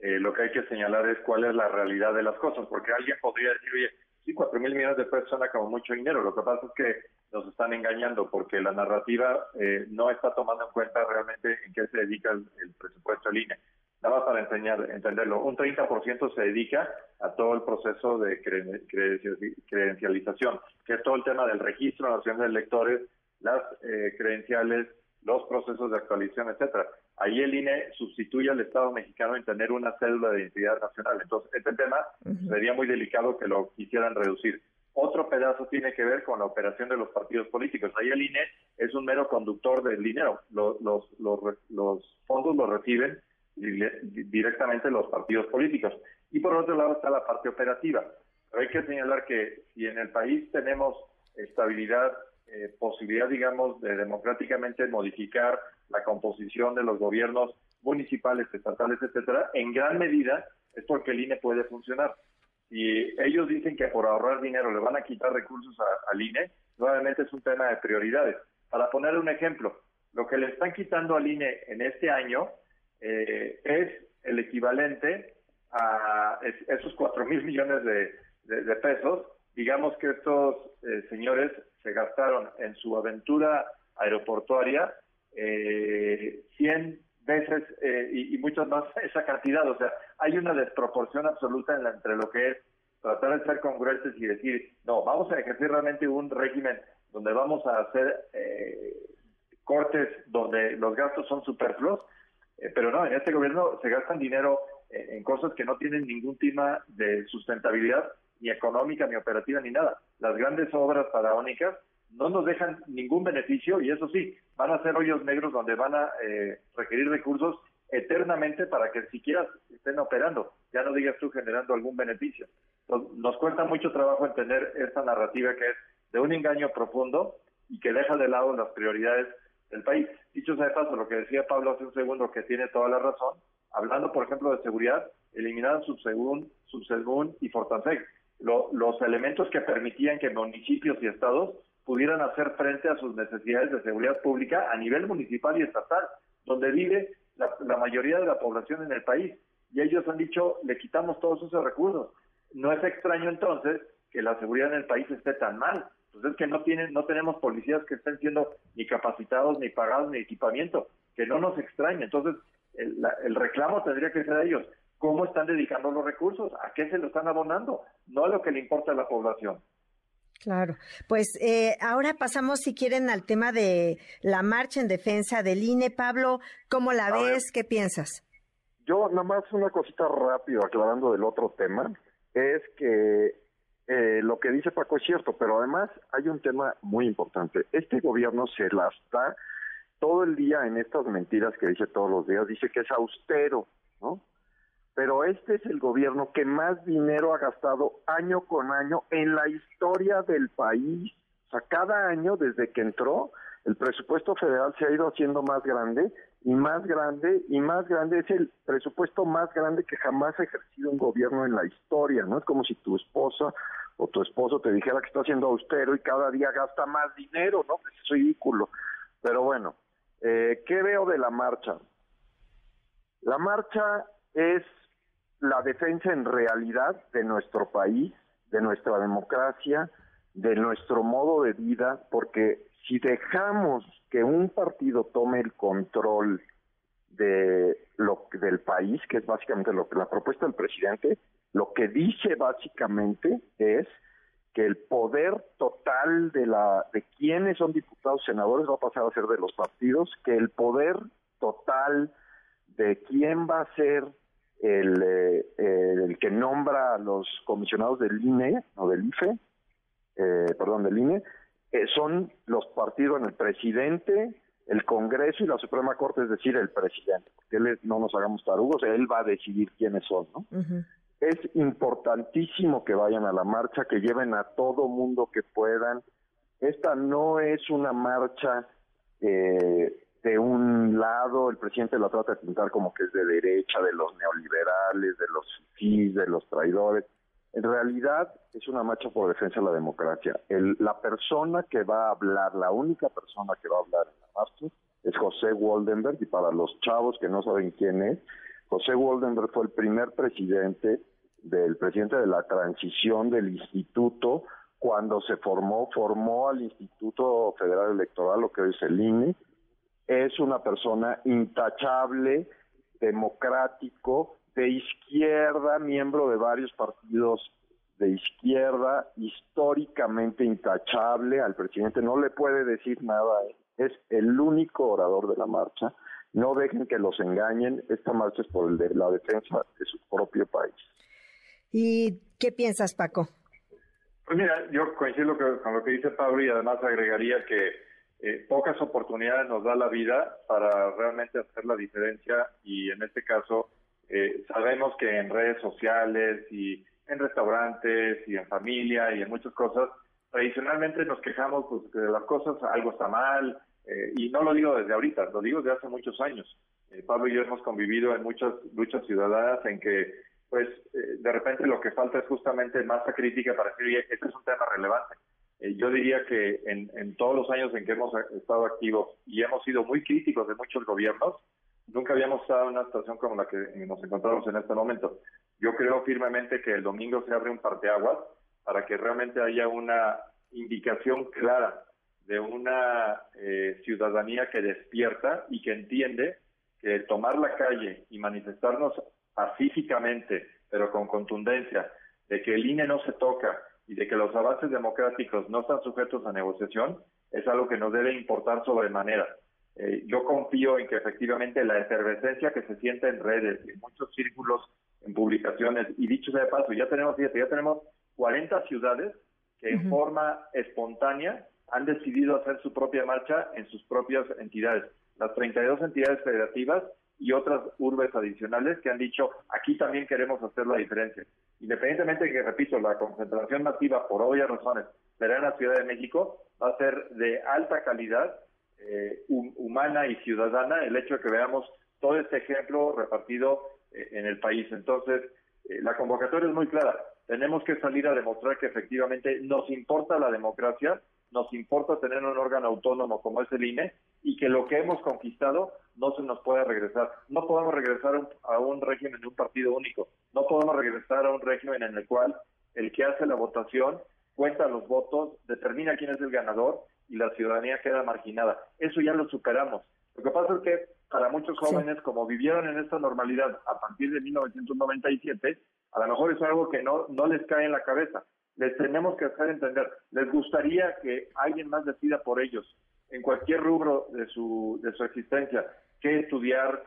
eh, lo que hay que señalar es cuál es la realidad de las cosas, porque alguien podría decir, oye, sí, cuatro mil millones de pesos suena como mucho dinero. Lo que pasa es que nos están engañando porque la narrativa eh, no está tomando en cuenta realmente en qué se dedica el, presupuesto del INE. Nada más para enseñar, entenderlo, un 30% se dedica a todo el proceso de credencialización, que es todo el tema del registro nacional de electores, las eh, credenciales los procesos de actualización, etcétera. Ahí el INE sustituye al Estado mexicano en tener una cédula de identidad nacional. Entonces, este tema sería muy delicado que lo quisieran reducir. Otro pedazo tiene que ver con la operación de los partidos políticos. Ahí el INE es un mero conductor del dinero. Los, los, los, fondos los reciben directamente los partidos políticos. Y por otro lado está la parte operativa. Pero hay que señalar que si en el país tenemos estabilidad, eh, posibilidad, digamos, de democráticamente modificar la composición de los gobiernos municipales, estatales, etcétera, en gran medida es porque el INE puede funcionar. Y ellos dicen que por ahorrar dinero le van a quitar recursos al INE, nuevamente es un tema de prioridades. Para poner un ejemplo, lo que le están quitando al INE en este año eh, es el equivalente a esos cuatro mil millones de, pesos. Digamos que estos eh, señores se gastaron en su aventura aeroportuaria eh, 100 veces eh, y, muchas más esa cantidad. O sea, hay una desproporción absoluta entre lo que es tratar de ser congruentes y decir, no, vamos a ejercer realmente un régimen donde vamos a hacer eh, cortes donde los gastos son superfluos, eh, pero no, en este gobierno se gastan dinero en cosas que no tienen ningún tema de sustentabilidad ni económica, ni operativa, ni nada. Las grandes obras faraónicas no nos dejan ningún beneficio y eso sí, van a ser hoyos negros donde van a eh, requerir recursos eternamente para que siquiera estén operando, ya no digas tú generando algún beneficio. nos cuesta mucho trabajo entender esta narrativa que es de un engaño profundo y que deja de lado las prioridades del país. Dicho sea de paso, lo que decía Pablo hace un segundo, que tiene toda la razón, hablando por ejemplo de seguridad, eliminaron Subsegun, Subsegun y Fortanseg, los elementos que permitían que municipios y estados pudieran hacer frente a sus necesidades de seguridad pública a nivel municipal y estatal, donde vive la, mayoría de la población en el país. Y ellos han dicho, le quitamos todos esos recursos. No es extraño entonces que la seguridad en el país esté tan mal. Pues es que no tienen, no tenemos policías que estén siendo ni capacitados, ni pagados, ni equipamiento, que no nos extraña. Entonces, el, el reclamo tendría que ser de ellos. ¿Cómo están dedicando los recursos? ¿A qué se lo están abonando? No a lo que le importa a la población. Claro, pues eh, ahora pasamos, si quieren, al tema de la marcha en defensa del INE. Pablo, ¿cómo la ves? ¿Qué piensas? Yo nada más una cosita rápido aclarando del otro tema, es que eh, lo que dice Paco es cierto, pero además hay un tema muy importante. Este gobierno se la está todo el día en estas mentiras que dice todos los días, dice que es austero, ¿no? Pero este es el gobierno que más dinero ha gastado año con año en la historia del país. O sea, cada año desde que entró, el presupuesto federal se ha ido haciendo más grande y más grande y más grande. Es el presupuesto más grande que jamás ha ejercido un gobierno en la historia, ¿no? Es como si tu esposa o tu esposo te dijera que está haciendo austero y cada día gasta más dinero, ¿no? Es ridículo. Pero bueno, eh, ¿qué veo de la marcha? La marcha es la defensa en realidad de nuestro país, de nuestra democracia, de nuestro modo de vida, porque si dejamos que un partido tome el control de lo del país, que es básicamente lo que la propuesta del presidente, lo que dice básicamente es que el poder total de la de quienes son diputados senadores va a pasar a ser de los partidos, que el poder total de quién va a ser el, eh, el que nombra a los comisionados del INE o del IFE, eh, perdón, del INE, eh, son los partidos en el presidente, el Congreso y la Suprema Corte, es decir, el presidente, porque él no nos hagamos tarugos, él va a decidir quiénes son, ¿no? Es importantísimo que vayan a la marcha, que lleven a todo mundo que puedan. Esta no es una marcha eh, de un lado el presidente la trata de pintar como que es de derecha, de los neoliberales, de los fifís, de los traidores. En realidad es una marcha por defensa de la democracia. La persona que va a hablar, la única persona que va a hablar en la marcha es José Waldenberg y para los chavos que no saben quién es, José Waldenberg fue el primer presidente del presidente de la transición del instituto cuando se formó, formó al Instituto Federal Electoral, lo que hoy es el INE, es una persona intachable, democrático, de izquierda, miembro de varios partidos de izquierda, históricamente intachable, al presidente no le puede decir nada es el único orador de la marcha. No dejen que los engañen. Esta marcha es por el de la defensa de su propio país. ¿Y qué piensas, Paco? Pues mira, yo coincido con lo que dice Pablo y además agregaría que eh, pocas oportunidades nos da la vida para realmente hacer la diferencia y en este caso eh, sabemos que en redes sociales y en restaurantes y en familia y en muchas cosas, tradicionalmente nos quejamos pues, de las cosas algo está mal eh, y no lo digo desde ahorita, lo digo desde hace muchos años. Pablo y yo hemos convivido en muchas luchas ciudadanas en que pues de repente lo que falta es justamente masa crítica para decir, oye, este es un tema relevante. Eh, yo diría que en, todos los años en que hemos estado activos y hemos sido muy críticos de muchos gobiernos, nunca habíamos estado en una situación como la que nos encontramos en este momento. Yo creo firmemente que el domingo se abre un parteaguas para que realmente haya una indicación clara de una eh, ciudadanía que despierta y que entiende que tomar la calle y manifestarnos pacíficamente, pero con contundencia, de que el INE no se toca, y de que los avances democráticos no están sujetos a negociación es algo que nos debe importar sobremanera. Eh, yo confío en que efectivamente la efervescencia que se siente en redes, en muchos círculos, en publicaciones, y dicho sea de paso, ya tenemos, fíjate, ya tenemos 40 ciudades que en forma espontánea han decidido hacer su propia marcha en sus propias entidades. Las 32 entidades federativas y otras urbes adicionales que han dicho, aquí también queremos hacer la diferencia. Independientemente de que, repito, la concentración masiva, por obvias razones, será en la Ciudad de México, va a ser de alta calidad eh, humana y ciudadana el hecho de que veamos todo este ejemplo repartido eh, en el país. Entonces, eh, la convocatoria es muy clara. Tenemos que salir a demostrar que efectivamente nos importa la democracia, nos importa tener un órgano autónomo como es el INE y que lo que hemos conquistado no se nos puede regresar. No podemos regresar a un régimen de un partido único. No podemos regresar a un régimen en el cual el que hace la votación cuenta los votos, determina quién es el ganador y la ciudadanía queda marginada. Eso ya lo superamos. Lo que pasa es que para muchos jóvenes, como vivieron en esta normalidad a partir de 1997, a lo mejor es algo que no, no les cae en la cabeza. Les tenemos que hacer entender. Les gustaría que alguien más decida por ellos en cualquier rubro de su, de su existencia, qué estudiar,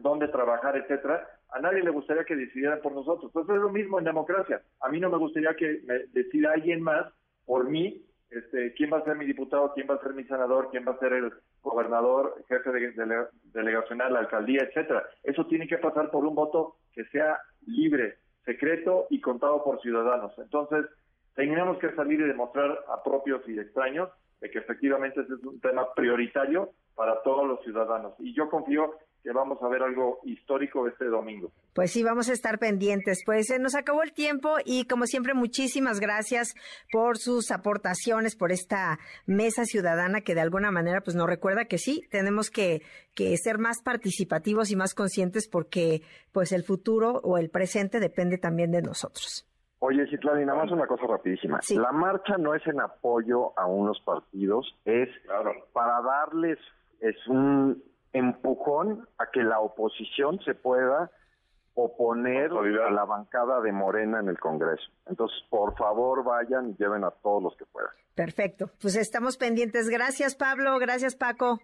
dónde trabajar, etcétera, a nadie le gustaría que decidieran por nosotros. Entonces es lo mismo en democracia. A mí no me gustaría que me decida alguien más por mí este, quién va a ser mi diputado, quién va a ser mi senador, quién va a ser el gobernador, jefe de, delegacional, la alcaldía, etcétera. Eso tiene que pasar por un voto que sea libre, secreto y contado por ciudadanos. Entonces, tenemos que salir y demostrar a propios y extraños de que efectivamente ese es un tema prioritario para todos los ciudadanos. Y yo confío que vamos a ver algo histórico este domingo. Pues sí, vamos a estar pendientes. Pues se nos acabó el tiempo y como siempre muchísimas gracias por sus aportaciones, por esta mesa ciudadana que de alguna manera pues nos recuerda que sí, tenemos que, que ser más participativos y más conscientes porque pues el futuro o el presente depende también de nosotros. Oye, Citlani, nada más una cosa rapidísima. La marcha no es en apoyo a unos partidos, es para darles, es un empujón a que la oposición se pueda oponer a la bancada de Morena en el Congreso. Entonces, por favor, vayan y lleven a todos los que puedan. Perfecto. Pues estamos pendientes. Gracias, Pablo. Gracias, Paco.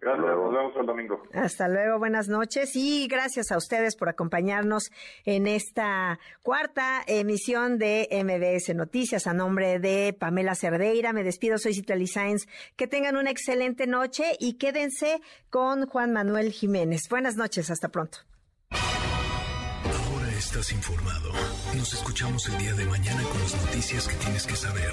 Gracias, nos vemos el domingo. Hasta luego, buenas noches y gracias a ustedes por acompañarnos en esta cuarta emisión de MBS Noticias a nombre de Pamela Cerdeira. Me despido, soy Citlali Sáenz. Que tengan una excelente noche y quédense con Juan Manuel Jiménez. Buenas noches, hasta pronto. Ahora estás informado. Nos escuchamos el día de mañana con las noticias que tienes que saber.